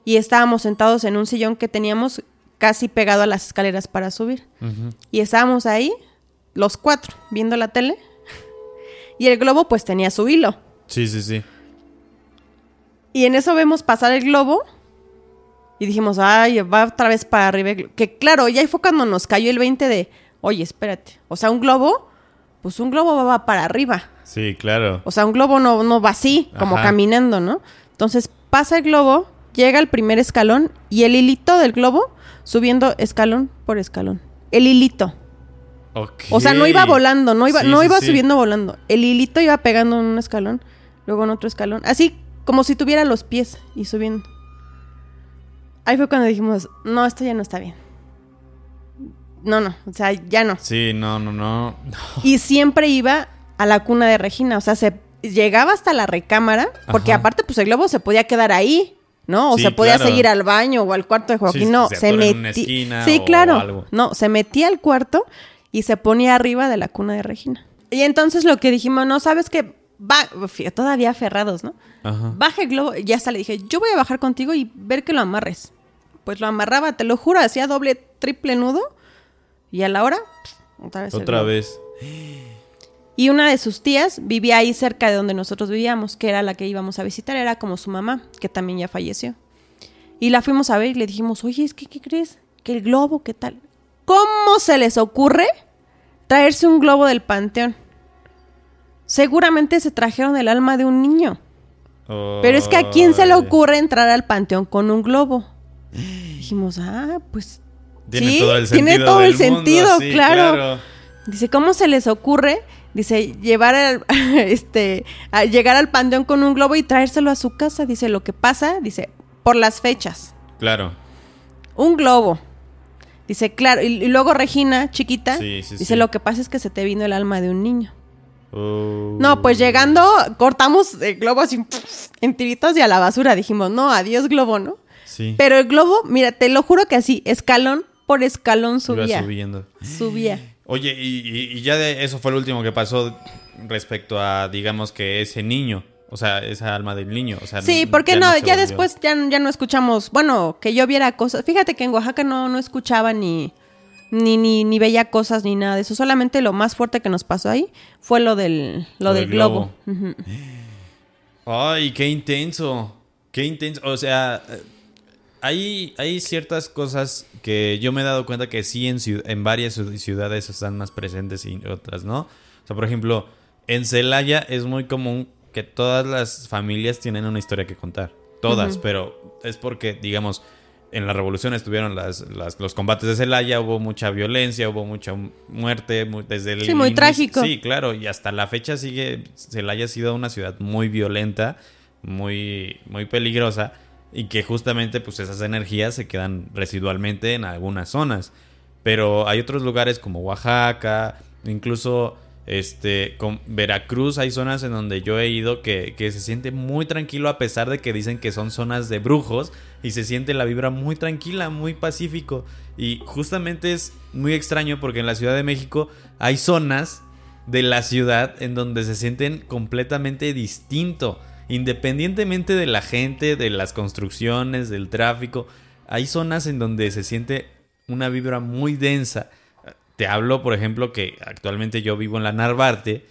Speaker 3: Y estábamos sentados en un sillón que teníamos casi pegado a las escaleras para subir. Y estábamos ahí, los cuatro, viendo la tele. Y el globo pues tenía su hilo.
Speaker 2: Sí, sí, sí.
Speaker 3: Y en eso vemos pasar el globo. Y dijimos, ay, va otra vez para arriba. el glo-". Que claro, ya ahí fue cuando nos cayó el 20 de, oye, espérate. O sea, un globo, pues un globo va para arriba.
Speaker 2: Sí, claro.
Speaker 3: O sea, un globo no, no va así, como
Speaker 2: Ajá.
Speaker 3: caminando, ¿no? Entonces pasa el globo, llega al primer escalón y el hilito del globo subiendo escalón por escalón. El hilito.
Speaker 2: Ok.
Speaker 3: O sea, no iba volando, no iba,
Speaker 2: Sí,
Speaker 3: no
Speaker 2: sí,
Speaker 3: iba
Speaker 2: sí.
Speaker 3: subiendo volando. El hilito iba pegando en un escalón, luego en otro escalón. Así como si tuviera los pies y subiendo. Ahí fue cuando dijimos, no, esto ya no está bien. No, no, o sea, ya no.
Speaker 2: Sí, no, no, no.
Speaker 3: Y siempre iba a la cuna de Regina. O sea, se llegaba hasta la recámara, porque
Speaker 2: Ajá.
Speaker 3: aparte, pues el globo se podía quedar ahí, ¿no? O
Speaker 2: Sí,
Speaker 3: se podía
Speaker 2: claro.
Speaker 3: seguir al baño o al cuarto de Joaquín.
Speaker 2: Sí,
Speaker 3: no,
Speaker 2: se
Speaker 3: metía. Sí, claro.
Speaker 2: algo.
Speaker 3: No, se metía al cuarto y se ponía arriba de la cuna de Regina. Y entonces lo que dijimos, no, sabes que va, todavía aferrados, ¿no?
Speaker 2: Ajá.
Speaker 3: Baja el globo, y ya hasta le dije, yo voy a bajar contigo y ver que lo amarres. Pues lo amarraba, te lo juro, hacía doble, triple nudo. Y a la hora, otra vez.
Speaker 2: Otra vez.
Speaker 3: Y una de sus tías vivía ahí cerca de donde nosotros vivíamos, que era la que íbamos a visitar, era como su mamá, que también ya falleció. Y la fuimos a ver y le dijimos, oye, es que, ¿qué crees? Que el globo, ¿qué tal? ¿Cómo se les ocurre traerse un globo del panteón? Seguramente se trajeron el alma de un niño. Pero es que a quién se le ocurre entrar al panteón con un globo. Dijimos, ah, pues
Speaker 2: Tiene
Speaker 3: sí,
Speaker 2: todo el sentido.
Speaker 3: tiene todo el
Speaker 2: mundo,
Speaker 3: sentido,
Speaker 2: sí,
Speaker 3: claro. Dice, ¿cómo se les ocurre? Dice, llevar al, este, a llegar al panteón con un globo y traérselo a su casa. Dice, lo que pasa, dice, por las fechas.
Speaker 2: Claro.
Speaker 3: Un globo. Dice, claro. Y, y luego Regina, chiquita,
Speaker 2: Sí, sí,
Speaker 3: dice,
Speaker 2: sí.
Speaker 3: lo que pasa es que se te vino el alma de un niño.
Speaker 2: Oh.
Speaker 3: No, pues llegando, cortamos el globo así en tiritos y a la basura. Dijimos, no, adiós globo, ¿no?
Speaker 2: Sí.
Speaker 3: Pero el globo, mira, te lo juro que así, escalón por escalón
Speaker 2: Iba
Speaker 3: subía.
Speaker 2: subiendo.
Speaker 3: Subía.
Speaker 2: Oye, y, ya de eso fue lo último que pasó respecto a, digamos, que ese niño. O sea, esa alma del niño. O sea,
Speaker 3: Sí, porque
Speaker 2: ya
Speaker 3: no, ya después ya, ya no escuchamos, bueno, que yo viera cosas. Fíjate que en Oaxaca no, no escuchaba ni, ni, ni, ni veía cosas ni nada de eso. Solamente lo más fuerte que nos pasó ahí fue lo del, lo
Speaker 2: Lo
Speaker 3: del
Speaker 2: del
Speaker 3: globo.
Speaker 2: Ay, qué intenso. Qué intenso. O sea, hay, hay ciertas cosas que yo me he dado cuenta que sí en, en varias ciu- ciudades están más presentes y otras no. O sea, por ejemplo, en Celaya es muy común que todas las familias tienen una historia que contar. Todas, pero es porque, digamos, en la revolución estuvieron las, las- los combates de Celaya, hubo mucha violencia, hubo mucha muerte mu- desde el
Speaker 3: Sí, muy
Speaker 2: inicio-
Speaker 3: trágico.
Speaker 2: Sí, claro, y hasta la fecha sigue Celaya ha sido una ciudad muy violenta, muy muy peligrosa y que justamente pues esas energías se quedan residualmente en algunas zonas. Pero hay otros lugares como Oaxaca, incluso este con Veracruz hay zonas en donde yo he ido que, que se siente muy tranquilo a pesar de que dicen que son zonas de brujos y se siente la vibra muy tranquila, muy pacífico y justamente es muy extraño porque en la Ciudad de México hay zonas de la ciudad en donde se sienten completamente distinto, independientemente de la gente, de las construcciones, del tráfico, hay zonas en donde se siente una vibra muy densa. Te hablo, por ejemplo, que actualmente yo vivo en la Narvarte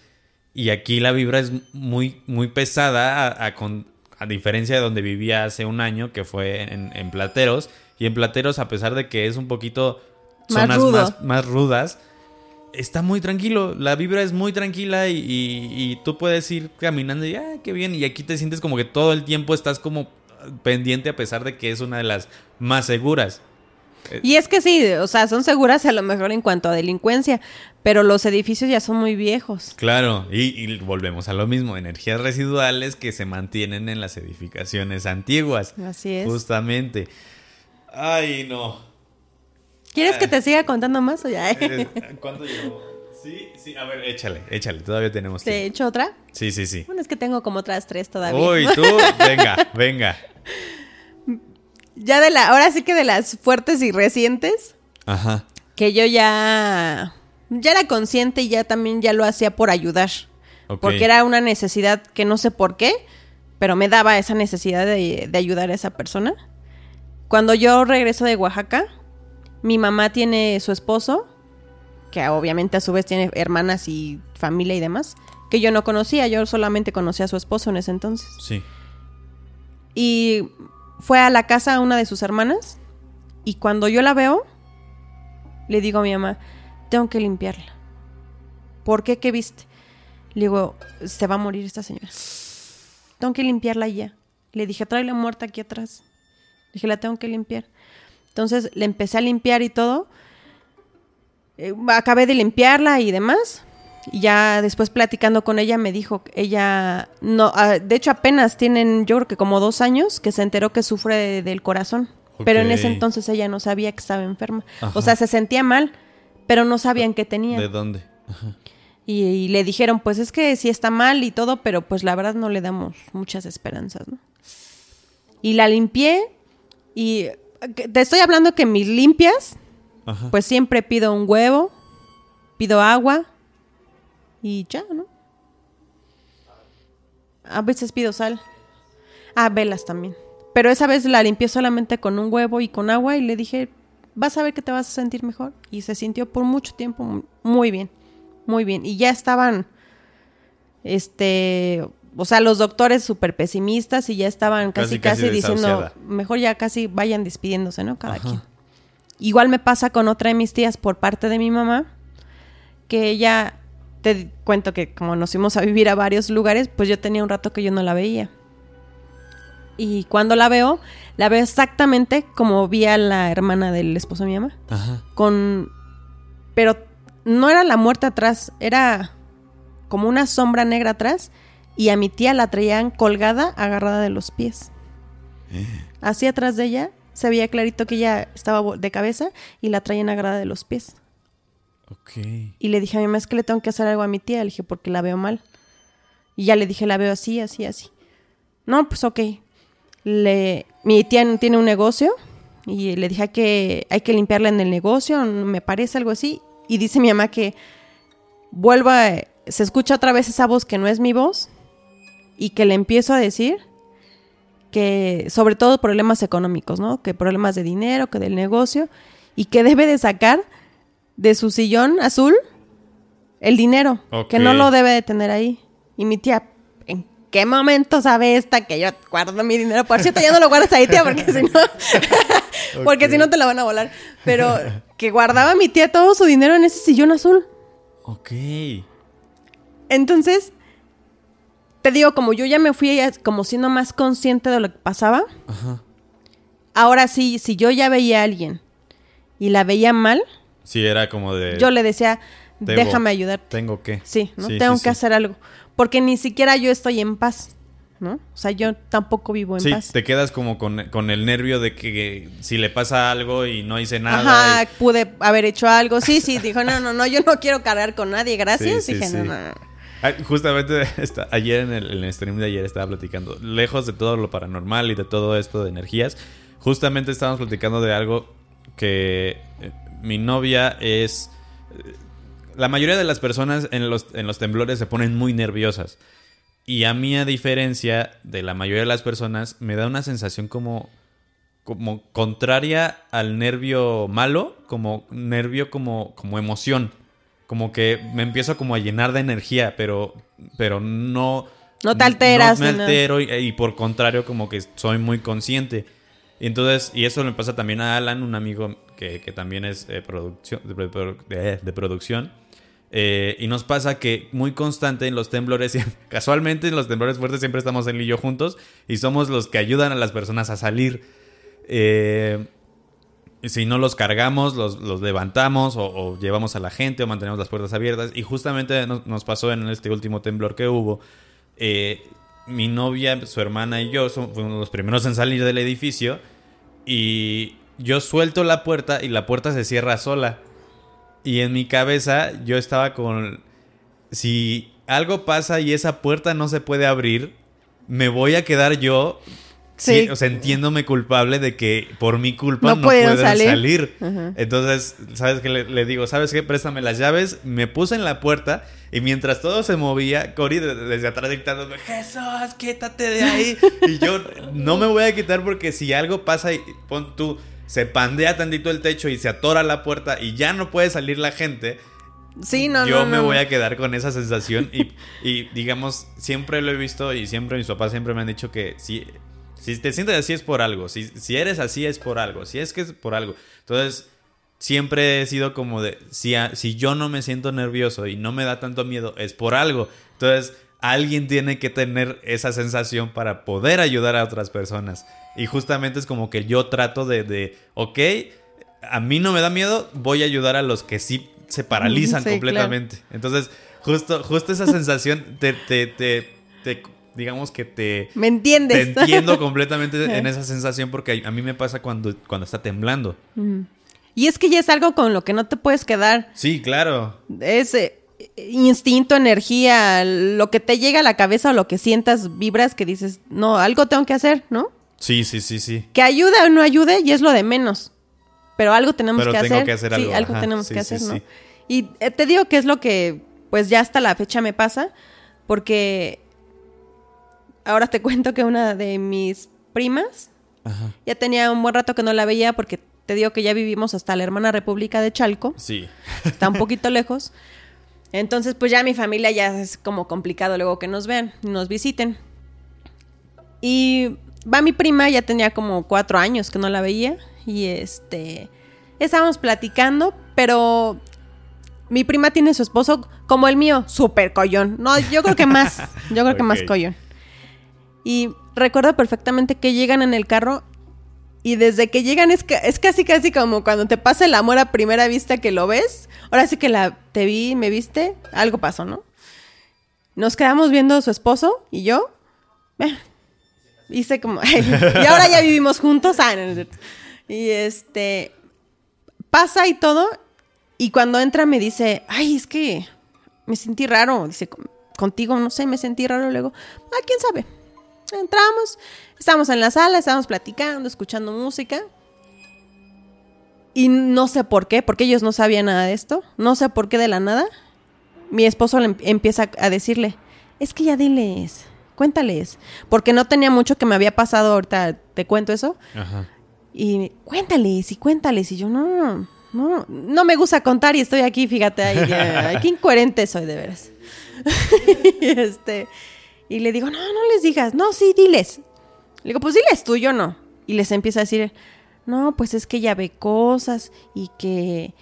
Speaker 2: y aquí la vibra es muy, muy pesada a, a con- a diferencia de donde vivía hace un año, que fue en, en Plateros. Y en Plateros, a pesar de que es un poquito
Speaker 3: Más
Speaker 2: zonas
Speaker 3: rudo.
Speaker 2: más, más rudas, está muy tranquilo. La vibra es muy tranquila y, y- y tú puedes ir caminando y, ah, qué bien. Y aquí te sientes como que todo el tiempo estás como pendiente a pesar de que es una de las más seguras.
Speaker 3: Y es que sí, o sea, son seguras a lo mejor en cuanto a delincuencia, pero los edificios ya son muy viejos.
Speaker 2: Claro, y, y volvemos a lo mismo, energías residuales que se mantienen en las edificaciones antiguas.
Speaker 3: Así es.
Speaker 2: Justamente. Ay, no.
Speaker 3: ¿Quieres que te siga contando más o ya?
Speaker 2: ¿Cuánto llevo? Sí, sí, a ver, échale, échale, todavía tenemos
Speaker 3: ¿Te he
Speaker 2: tiempo.
Speaker 3: hecho otra?
Speaker 2: Sí, sí, sí.
Speaker 3: Bueno, es que tengo como otras tres todavía.
Speaker 2: Uy, tú, venga, venga.
Speaker 3: Ya de la, ahora sí que de las fuertes y recientes,
Speaker 2: Ajá.
Speaker 3: que yo ya, ya era consciente y ya también ya lo hacía por ayudar. Porque era una necesidad que no sé por qué, pero me daba esa necesidad de, de ayudar a esa persona. Cuando yo regreso de Oaxaca, mi mamá tiene su esposo, que obviamente a su vez tiene hermanas y familia y demás, que yo no conocía, yo solamente conocía a su esposo en ese entonces.
Speaker 2: Sí.
Speaker 3: Y fue a la casa una de sus hermanas. Y cuando yo la veo, le digo a mi mamá, tengo que limpiarla. ¿Por qué? ¿Qué viste? Le digo, se va a morir esta señora. Tengo que limpiarla ya. Le dije, trae la muerta aquí atrás. Dije, la tengo que limpiar. Entonces le empecé a limpiar y todo. Eh, acabé de limpiarla y demás. Y ya después platicando con ella me dijo, que ella no, ah, de hecho apenas tienen, yo creo que como dos años que se enteró que sufre de- del corazón. Pero en ese entonces ella no sabía que estaba enferma.
Speaker 2: Ajá.
Speaker 3: O sea, se sentía mal, pero no sabían qué tenía.
Speaker 2: ¿De dónde?
Speaker 3: Y, y le dijeron, pues es que sí está mal y todo, pero pues la verdad no le damos muchas esperanzas, ¿no? Y la limpié y te estoy hablando que mis limpias,
Speaker 2: Ajá.
Speaker 3: pues siempre pido un huevo, pido agua y ya, ¿no? A veces pido sal. Ah, velas también. Pero esa vez la limpié solamente con un huevo y con agua y le dije, vas a ver que te vas a sentir mejor. Y se sintió por mucho tiempo mu- muy bien, muy bien. Y ya estaban, este, o sea, los doctores súper pesimistas y ya estaban casi,
Speaker 2: Casi,
Speaker 3: diciendo, mejor ya casi vayan despidiéndose, ¿no? Cada
Speaker 2: Ajá.
Speaker 3: quien. Igual me pasa con otra de mis tías por parte de mi mamá, que ella, te cuento que como nos fuimos a vivir a varios lugares, pues yo tenía un rato que yo no la veía. Y cuando la veo, la veo exactamente como vi a la hermana del esposo de mi mamá.
Speaker 2: Ajá.
Speaker 3: Con. Pero no era la muerte atrás, era como una sombra negra atrás. Y a mi tía la traían colgada, agarrada de los pies. Así atrás de ella se veía clarito que ella estaba de cabeza y la traían agarrada de los pies.
Speaker 2: Ok.
Speaker 3: Y le dije a mi mamá, es que le tengo que hacer algo a mi tía. Le dije, porque la veo mal. Y ya le dije, la veo así, así, así. No, pues ok. Le, mi tía tiene un negocio y le dije que hay que limpiarla en el negocio, me parece algo así. Y dice mi mamá que vuelva, se escucha otra vez esa voz que no es mi voz y que le empiezo a decir que sobre todo problemas económicos, ¿no? Que problemas de dinero, que del negocio y que debe de sacar de su sillón azul el dinero,
Speaker 2: Ok.
Speaker 3: que no lo debe de tener ahí. Y mi tía, ¿en qué momento sabe esta que yo guardo mi dinero? Por cierto, ya no lo guardas ahí, tía, porque si no, porque
Speaker 2: Ok.
Speaker 3: si no te la van a volar. Pero que guardaba mi tía todo su dinero en ese sillón azul.
Speaker 2: Ok.
Speaker 3: Entonces, te digo, como yo ya me fui como siendo más consciente de lo que pasaba,
Speaker 2: Ajá.
Speaker 3: ahora sí, si yo ya veía a alguien y la veía mal,
Speaker 2: Sí, era como de.
Speaker 3: yo le decía,
Speaker 2: Debo.
Speaker 3: déjame ayudarte.
Speaker 2: Tengo que.
Speaker 3: Sí, ¿no?
Speaker 2: Sí,
Speaker 3: Tengo
Speaker 2: sí,
Speaker 3: que hacer algo. Porque ni siquiera yo estoy en paz, ¿no? O sea, yo tampoco vivo en
Speaker 2: Sí,
Speaker 3: paz.
Speaker 2: te quedas como con, con el nervio de que si le pasa algo y no hice nada.
Speaker 3: Ajá,
Speaker 2: y-
Speaker 3: pude haber hecho algo. Sí, sí, dijo, no, no, no, yo no quiero cargar con nadie, gracias.
Speaker 2: Sí, sí,
Speaker 3: Dije, no, no.
Speaker 2: Justamente esta- ayer en el, en stream de ayer estaba platicando, lejos de todo lo paranormal y de todo esto de energías, justamente estábamos platicando de algo que eh, mi novia es... eh, La mayoría de las personas en los, en los temblores se ponen muy nerviosas. Y a mí, a diferencia de la mayoría de las personas, me da una sensación como, como contraria al nervio malo, como nervio como, como emoción. Como que me empiezo como a llenar de energía, pero, pero no...
Speaker 3: No te alteras,
Speaker 2: No me altero y, y por contrario como que soy muy consciente. Y entonces, y eso le pasa también a Alan, un amigo que, que también es eh, producción, de, produ- de- de producción. Eh, y nos pasa que muy constante en los temblores, casualmente en los temblores fuertes siempre estamos él y yo juntos y somos los que ayudan a las personas a salir. Eh, si no los cargamos, los, levantamos o, llevamos a la gente o mantenemos las puertas abiertas. Y justamente nos, pasó en este último temblor que hubo. eh, mi novia, su hermana y yo fuimos los primeros en salir del edificio. Y yo suelto la puerta y la puerta se cierra sola. Y en mi cabeza yo estaba con... Si algo pasa y esa puerta no se puede abrir, me voy a quedar yo sí,
Speaker 3: Sí.
Speaker 2: o sea, entiéndome culpable de que por mi culpa
Speaker 3: No
Speaker 2: no, pueden salir. Entonces, ¿sabes qué? Le, le digo, ¿sabes qué? Préstame las llaves. Me puse en la puerta y mientras todo se movía, Cory de- desde atrás dictándome, Jesús, quítate de ahí. y yo no me voy a quitar porque si algo pasa y pon tú, se pandea tantito el techo y se atora la puerta y ya no puede salir la gente.
Speaker 3: Sí, no,
Speaker 2: yo
Speaker 3: no,
Speaker 2: me voy a quedar con esa sensación y, y, digamos, siempre lo he visto y siempre mis papás siempre me han dicho que si, si te sientes así es por algo, si, si eres así es por algo, si es que es por algo. Entonces, siempre he sido como de, si, a- si yo no me siento nervioso y no me da tanto miedo, es por algo. Entonces, alguien tiene que tener esa sensación para poder ayudar a otras personas. Y justamente es como que yo trato de, de ok, a mí no me da miedo, voy a ayudar a los que sí se paralizan
Speaker 3: Sí,
Speaker 2: completamente. Entonces, justo, justo esa sensación te, te, te, te- digamos que te,
Speaker 3: ¿Me entiendes?
Speaker 2: te entiendo completamente en esa sensación porque a mí me pasa cuando, cuando está temblando.
Speaker 3: Y es que ya es algo con lo que no te puedes quedar.
Speaker 2: Sí, claro.
Speaker 3: Es eh, instinto, energía, lo que te llega a la cabeza o lo que sientas, vibras que dices, no, algo tengo que hacer, ¿no?
Speaker 2: Sí, sí, sí, sí.
Speaker 3: Que ayude o no ayude y es lo de menos. Pero algo tenemos
Speaker 2: Pero
Speaker 3: que
Speaker 2: tengo
Speaker 3: hacer.
Speaker 2: que hacer
Speaker 3: Sí,
Speaker 2: algo,
Speaker 3: algo
Speaker 2: ajá.
Speaker 3: tenemos
Speaker 2: Sí,
Speaker 3: que
Speaker 2: sí,
Speaker 3: hacer, ¿no?
Speaker 2: sí.
Speaker 3: Y eh, te digo que es lo que, pues ya hasta la fecha me pasa, porque ahora te cuento que una de mis primas
Speaker 2: Ajá.
Speaker 3: ya tenía un buen rato que no la veía porque te digo que ya vivimos hasta la hermana República de Chalco,
Speaker 2: Sí.
Speaker 3: está un poquito lejos. Entonces, pues ya mi familia ya es como complicado luego que nos vean, nos visiten. Y va mi prima, ya tenía como cuatro años que no la veía. Y este, estábamos platicando, pero mi prima tiene su esposo como el mío, súper collón. No, yo creo que más, yo creo que más collón. Y recuerdo perfectamente que llegan en el carro y desde que llegan es, es casi casi como cuando te pasa el amor a primera vista que lo ves. Ahora sí que la te vi, me viste, algo pasó, ¿no? Nos quedamos viendo su esposo y yo. eh, hice como y ahora ya vivimos juntos. Ah, y este pasa y todo y cuando entra me dice, "Ay, es que me sentí raro." Dice, "Con- "Contigo no sé, me sentí raro." Luego, "Ah, quién sabe." Entramos, estábamos en la sala, estábamos platicando, escuchando música. Y no sé por qué, porque ellos no sabían nada de esto. No sé por qué de la nada. Mi esposo le em- empieza a decirle, es que ya diles, cuéntales. Porque no tenía mucho que me había pasado, ahorita te cuento eso.
Speaker 2: Ajá.
Speaker 3: Y cuéntales y cuéntales. Y yo, no, no, no me gusta contar y estoy aquí, fíjate, ya, qué incoherente soy de veras. este, y le digo, no, no les digas, no, sí, diles. Le digo, pues diles tú, yo no. Y les empieza a decir, no, pues es que ella ve cosas y que...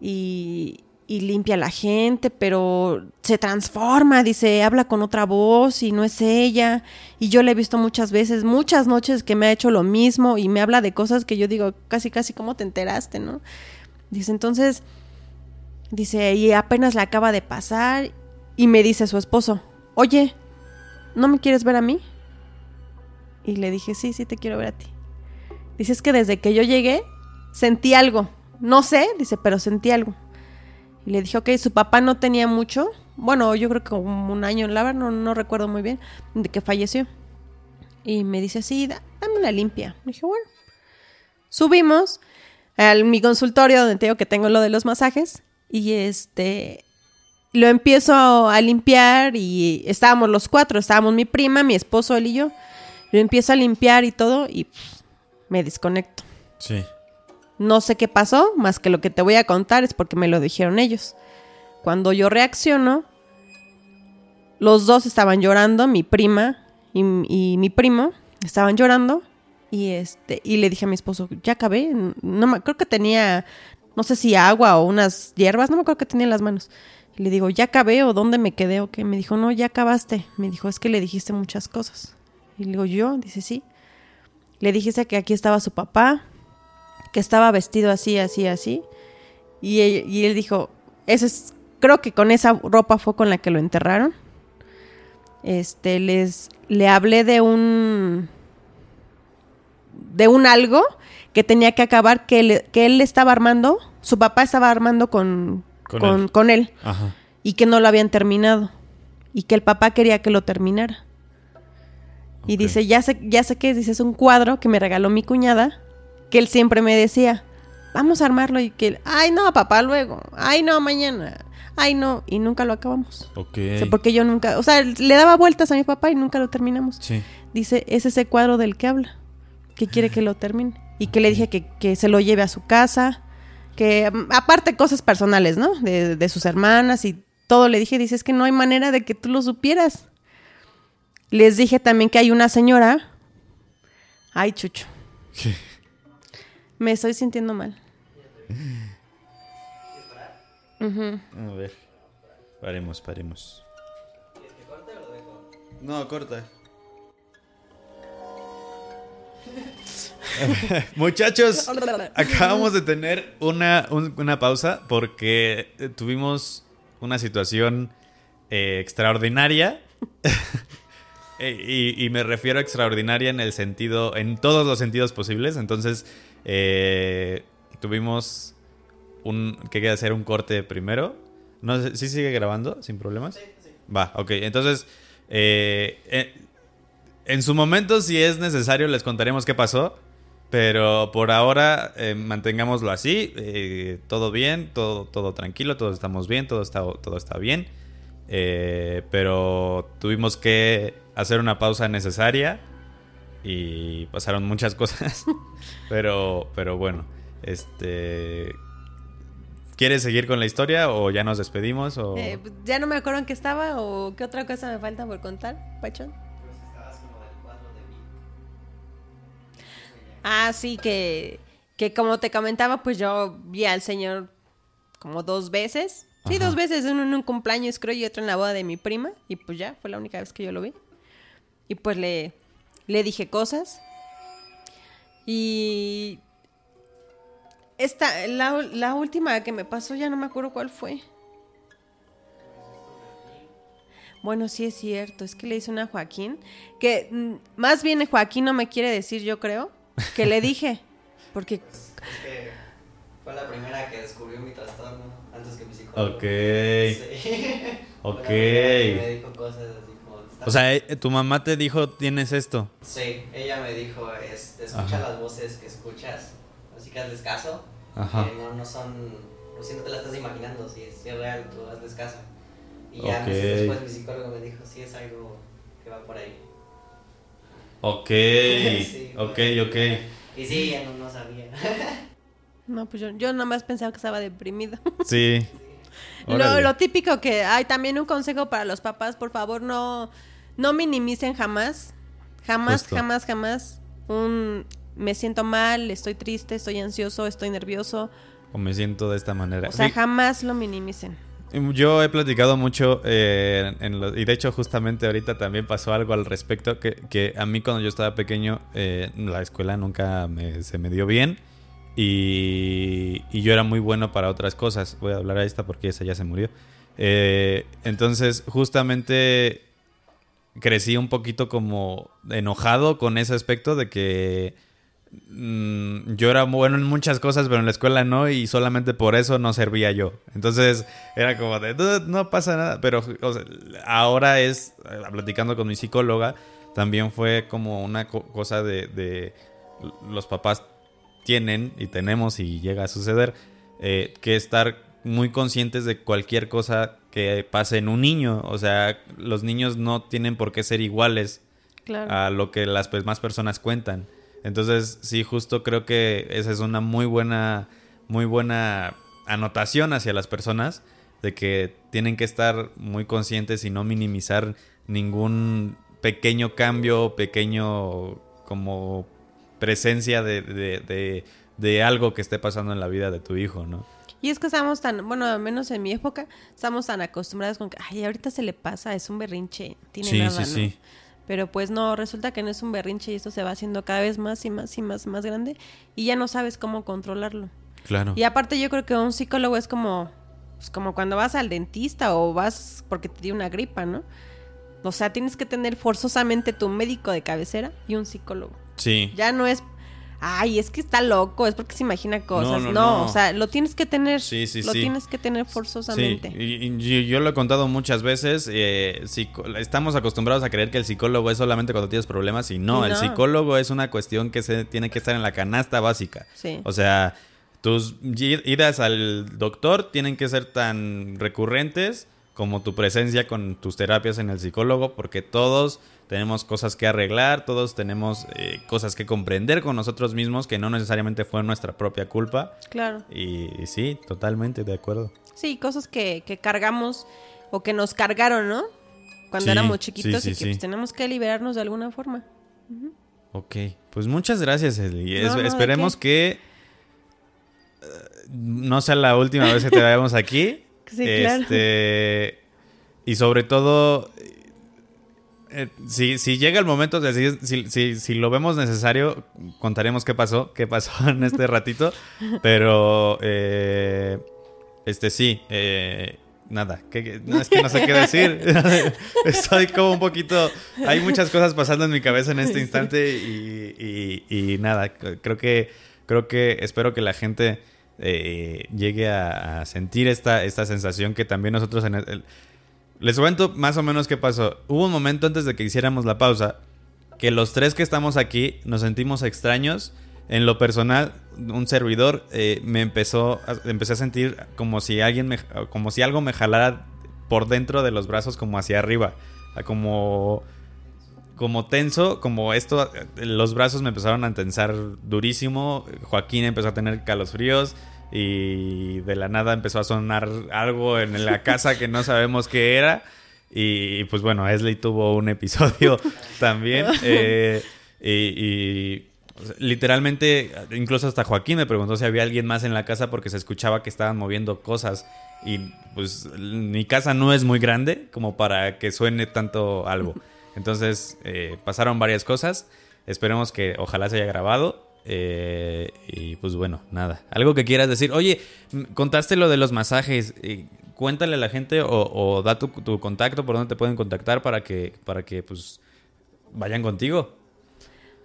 Speaker 3: Y, y limpia a la gente, pero se transforma, dice, habla con otra voz y no es ella. Y yo le he visto muchas veces, muchas noches que me ha hecho lo mismo y me habla de cosas que yo digo, casi, casi, ¿cómo te enteraste, no? Dice, entonces, dice, y apenas la acaba de pasar y me dice su esposo, oye, ¿no me quieres ver a mí? Y le dije, sí, sí, te quiero ver a ti. Dice, es que desde que yo llegué, sentí algo. No sé, dice, pero sentí algo. Y le dije, ok, su papá no tenía mucho. Bueno, yo creo que como un año en la no, no recuerdo muy bien, de que falleció. Y me dice, sí, da- dame una limpia. Le dije, bueno. Subimos a mi consultorio donde te digo que tengo lo de los masajes. Y este, lo empiezo a limpiar y estábamos los cuatro, estábamos mi prima, mi esposo, él y yo. Lo empiezo a limpiar y todo y pff, me desconecto.
Speaker 2: Sí.
Speaker 3: No sé qué pasó, más que lo que te voy a contar es porque me lo dijeron ellos. Cuando yo reacciono, los dos estaban llorando, mi prima y, y mi primo estaban llorando y este y le dije a mi esposo, ya acabé, no me, creo que tenía no sé si agua o unas hierbas, no me acuerdo que tenía en las manos. Le digo, ¿ya acabé o dónde me quedé o qué? Me dijo, no, ya acabaste. Me dijo, es que le dijiste muchas cosas. Y le digo, ¿yo? Dice, sí. Le dijiste que aquí estaba su papá, que estaba vestido así, así, así. Y él, y él dijo, ese es, creo que con esa ropa fue con la que lo enterraron. Este, les, le hablé de un, de un algo que tenía que acabar, que, le- que él estaba armando, su papá estaba armando con,
Speaker 2: Con
Speaker 3: con,
Speaker 2: él.
Speaker 3: con él
Speaker 2: Ajá.
Speaker 3: y que no lo habían terminado y que el papá quería que lo terminara. Y dice, ya sé, ya sé que dice, es un cuadro que me regaló mi cuñada, que él siempre me decía, vamos a armarlo y que, él, ay no, papá, luego, ay no, mañana, ay no, y nunca lo acabamos.
Speaker 2: Ok.
Speaker 3: O sea, porque yo nunca, o sea, le daba vueltas a mi papá y nunca lo terminamos.
Speaker 2: Sí.
Speaker 3: Dice, es ese cuadro del que habla, que quiere que lo termine. Y que le dije que, que se lo lleve a su casa, que aparte cosas personales, ¿no? De, de sus hermanas y todo le dije, dice, es que no hay manera de que tú lo supieras. Les dije también que hay una señora. Ay, Chucho.
Speaker 2: ¿Qué?
Speaker 3: Me estoy sintiendo mal.
Speaker 2: A ver. Paremos, paremos. No, corta. Muchachos, acabamos de tener una, un- una pausa porque eh, tuvimos una situación eh, extraordinaria. Eh, y, y me refiero a extraordinaria en el sentido, en todos los sentidos posibles. Entonces, eh, tuvimos un que hacer un corte primero. No sé, ¿sí sigue grabando sin problemas? Va, ok. Entonces, eh, eh, en su momento, si es necesario, les contaremos qué pasó. Pero por ahora, eh, mantengámoslo así. eh, todo bien, todo, todo tranquilo, todos estamos bien, todo está, todo está bien. Eh, pero tuvimos que hacer una pausa necesaria y pasaron muchas cosas. pero, pero bueno, este. ¿Quieres seguir con la historia o ya nos despedimos? O...
Speaker 3: Eh, ya no me acuerdo en qué estaba o qué otra cosa me falta por contar, Pachón. Ah, sí, que, que como te comentaba, pues yo vi al señor como dos veces. Sí,
Speaker 2: Ajá.
Speaker 3: dos veces, uno en un cumpleaños creo y otro en la boda de mi prima. Y pues ya, fue la única vez que yo lo vi. Y pues le, le dije cosas. Y esta, la, la última que me pasó, ya no me acuerdo cuál fue. Bueno, sí es cierto, es que le hice una a Joaquín, que mm, más bien Joaquín no me quiere decir, yo creo, que le dije, porque
Speaker 4: Es que fue la primera que descubrió mi trastorno antes que mi psicólogo.
Speaker 2: Ok.
Speaker 4: Sí.
Speaker 2: Ok.
Speaker 4: Me dijo cosas así como... "Está-
Speaker 2: O sea, eh, tu mamá te dijo, tienes esto.
Speaker 4: Sí, ella me dijo, este, escucha
Speaker 2: Ajá.
Speaker 4: las voces que escuchas, así que hazles caso,
Speaker 2: Ajá.
Speaker 4: que no, no son, pues si no te la estás imaginando, si es, si es real, tú hazles caso. Y ya
Speaker 2: Ok.
Speaker 4: meses después mi psicólogo me dijo, sí es algo que va por ahí.
Speaker 2: Ok,
Speaker 4: Sí,
Speaker 2: ok, ok.
Speaker 4: Y sí, ella no, no sabía.
Speaker 3: no, pues yo, yo nada más pensaba que estaba deprimido.
Speaker 2: Sí.
Speaker 3: Lo, lo típico que hay también un consejo para los papás, por favor, no, no minimicen jamás, jamás,
Speaker 2: Justo.
Speaker 3: jamás, jamás un me siento mal, estoy triste, estoy ansioso, estoy nervioso.
Speaker 2: O me siento de esta manera.
Speaker 3: O sea,
Speaker 2: Sí,
Speaker 3: jamás lo minimicen.
Speaker 2: Yo he platicado mucho eh, y de hecho justamente ahorita también pasó algo al respecto que, que a mí cuando yo estaba pequeño eh, la escuela nunca me- se me dio bien y, y yo era muy bueno para otras cosas. Voy a hablar a esta porque esa ya se murió. Eh, entonces justamente crecí un poquito como enojado con ese aspecto de que mm, yo era bueno en muchas cosas, pero en la escuela no, y solamente por eso no servía yo. Entonces era como de, "No, no pasa nada, pero o sea, ahora es, eh, platicando con mi psicóloga, también fue como una co- cosa de, de los papás tienen y tenemos y llega a suceder, eh, que estar muy conscientes de cualquier cosa que pase en un niño. O sea, los niños no tienen por qué ser iguales
Speaker 3: Claro.
Speaker 2: a lo que las pues, más personas cuentan. Entonces, sí, justo creo que esa es una muy buena, muy buena anotación hacia las personas de que tienen que estar muy conscientes y no minimizar ningún pequeño cambio, pequeño como presencia de, de, de- de algo que esté pasando en la vida de tu hijo, ¿no?
Speaker 3: Y es que estamos tan, bueno, al menos en mi época, estamos tan acostumbrados con que, ay, ahorita se le pasa, es un berrinche, tiene
Speaker 2: Sí,
Speaker 3: nada,
Speaker 2: sí,
Speaker 3: ¿no?
Speaker 2: sí.
Speaker 3: Pero pues no, resulta que no es un berrinche y esto se va haciendo cada vez más y más y más más grande y ya no sabes cómo controlarlo.
Speaker 2: Claro.
Speaker 3: Y aparte yo creo que un psicólogo es como, pues, como cuando vas al dentista o vas porque te dio una gripa, ¿no? O sea, tienes que tener forzosamente tu médico de cabecera y un psicólogo.
Speaker 2: Sí.
Speaker 3: Ya no es ay, es que está loco, es porque se imagina cosas.
Speaker 2: no,
Speaker 3: No,
Speaker 2: no.
Speaker 3: o sea, lo tienes que tener.
Speaker 2: Sí, sí,
Speaker 3: lo
Speaker 2: sí.
Speaker 3: tienes que tener forzosamente.
Speaker 2: y- y yo, lo he contado muchas veces. eh, estamos acostumbrados a creer que el psicólogo es solamente cuando tienes problemas y no, el psicólogo es una cuestión que se tiene que estar en la canasta básica.
Speaker 3: Sí.
Speaker 2: O sea, tus idas al doctor tienen que ser tan recurrentes como tu presencia con tus terapias en el psicólogo, porque todos tenemos cosas que arreglar, todos tenemos eh, cosas que comprender con nosotros mismos que no necesariamente fue nuestra propia culpa.
Speaker 3: Claro.
Speaker 2: Y, y sí, totalmente de acuerdo.
Speaker 3: Sí, cosas que, que cargamos o que nos cargaron, ¿no? Cuando
Speaker 2: Sí,
Speaker 3: éramos chiquitos
Speaker 2: sí,
Speaker 3: y que pues, tenemos que liberarnos de alguna forma.
Speaker 2: Ok, pues muchas gracias, Eli. Es-
Speaker 3: No, no, ¿de
Speaker 2: esperemos que eh, no sea la última vez que te veamos aquí.
Speaker 3: Sí, claro.
Speaker 2: Este, y sobre todo, eh, si, si llega el momento, si, si, si, si lo vemos necesario, contaremos qué pasó, qué pasó en este ratito. Pero, eh, este sí, eh, nada, que, no, es que no sé qué decir. Estoy como un poquito, hay muchas cosas pasando en mi cabeza en este instante y, y- y nada, creo que, creo que espero que la gente eh, llegue a, sentir esta, esta sensación que también nosotros en el- les cuento más o menos qué pasó. Hubo un momento antes de que hiciéramos la pausa que los tres que estamos aquí nos sentimos extraños. En lo personal, un servidor eh, me empezó, a, empecé a sentir como si alguien me, como si algo me jalara por dentro de los brazos como hacia arriba, como como tenso, como esto, los brazos me empezaron a tensar durísimo. Joaquín empezó a tener calosfríos y de la nada empezó a sonar algo en la casa que no sabemos qué era. Y pues bueno, Esley tuvo un episodio también. eh, y, y, literalmente, incluso hasta Joaquín me preguntó si había alguien más en la casa porque se escuchaba que estaban moviendo cosas. Y pues mi casa no es muy grande como para que suene tanto algo. Entonces eh, pasaron varias cosas. Esperemos que ojalá se haya grabado. eh, y pues bueno, nada. Algo que quieras decir. Oye, contaste lo de los masajes. eh, cuéntale a la gente o, o da tu, tu contacto por donde te pueden contactar para que, para que pues vayan contigo.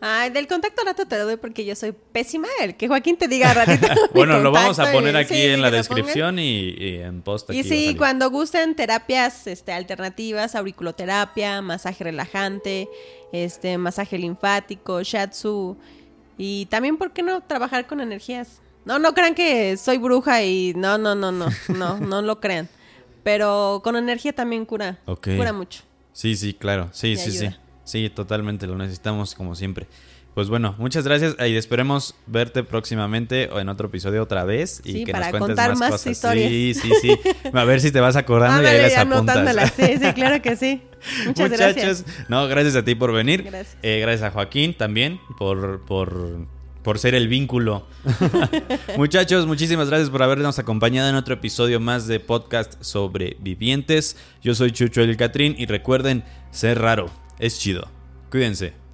Speaker 3: Ay, del contacto rato te lo doy porque yo soy pésima. El que Joaquín te diga ratito.
Speaker 2: Bueno, lo vamos a poner
Speaker 3: y-
Speaker 2: aquí
Speaker 3: sí,
Speaker 2: en la descripción y, y en post. aquí
Speaker 3: Y sí, cuando gusten terapias este, alternativas, auriculoterapia, masaje relajante, este, masaje linfático, shatsu. Y también, ¿por qué no trabajar con energías? No, no crean que soy bruja y no, no, no, no, no, no lo crean. Pero con energía también cura,
Speaker 2: Ok.
Speaker 3: cura mucho.
Speaker 2: Sí, sí, claro. Sí,
Speaker 3: Me
Speaker 2: sí, sí.
Speaker 3: ayuda.
Speaker 2: Sí, totalmente. Lo necesitamos como siempre. Pues bueno, muchas gracias y esperemos verte próximamente o en otro episodio otra vez y
Speaker 3: Sí,
Speaker 2: que
Speaker 3: para
Speaker 2: nos cuentes
Speaker 3: contar
Speaker 2: más,
Speaker 3: más
Speaker 2: cosas.
Speaker 3: historias.
Speaker 2: Sí, sí, sí. A ver si te vas acordando y ahí las apuntas.
Speaker 3: Sí, sí, claro que sí. Muchas
Speaker 2: Muchachos,
Speaker 3: gracias.
Speaker 2: no, gracias a ti por venir.
Speaker 3: Gracias.
Speaker 2: Eh, gracias a Joaquín también por, por, por ser el vínculo. Muchachos, muchísimas gracias por habernos acompañado en otro episodio más de podcast sobre vivientes. Yo soy Chucho el Catrín y recuerden, ser raro es chido. Cuídense.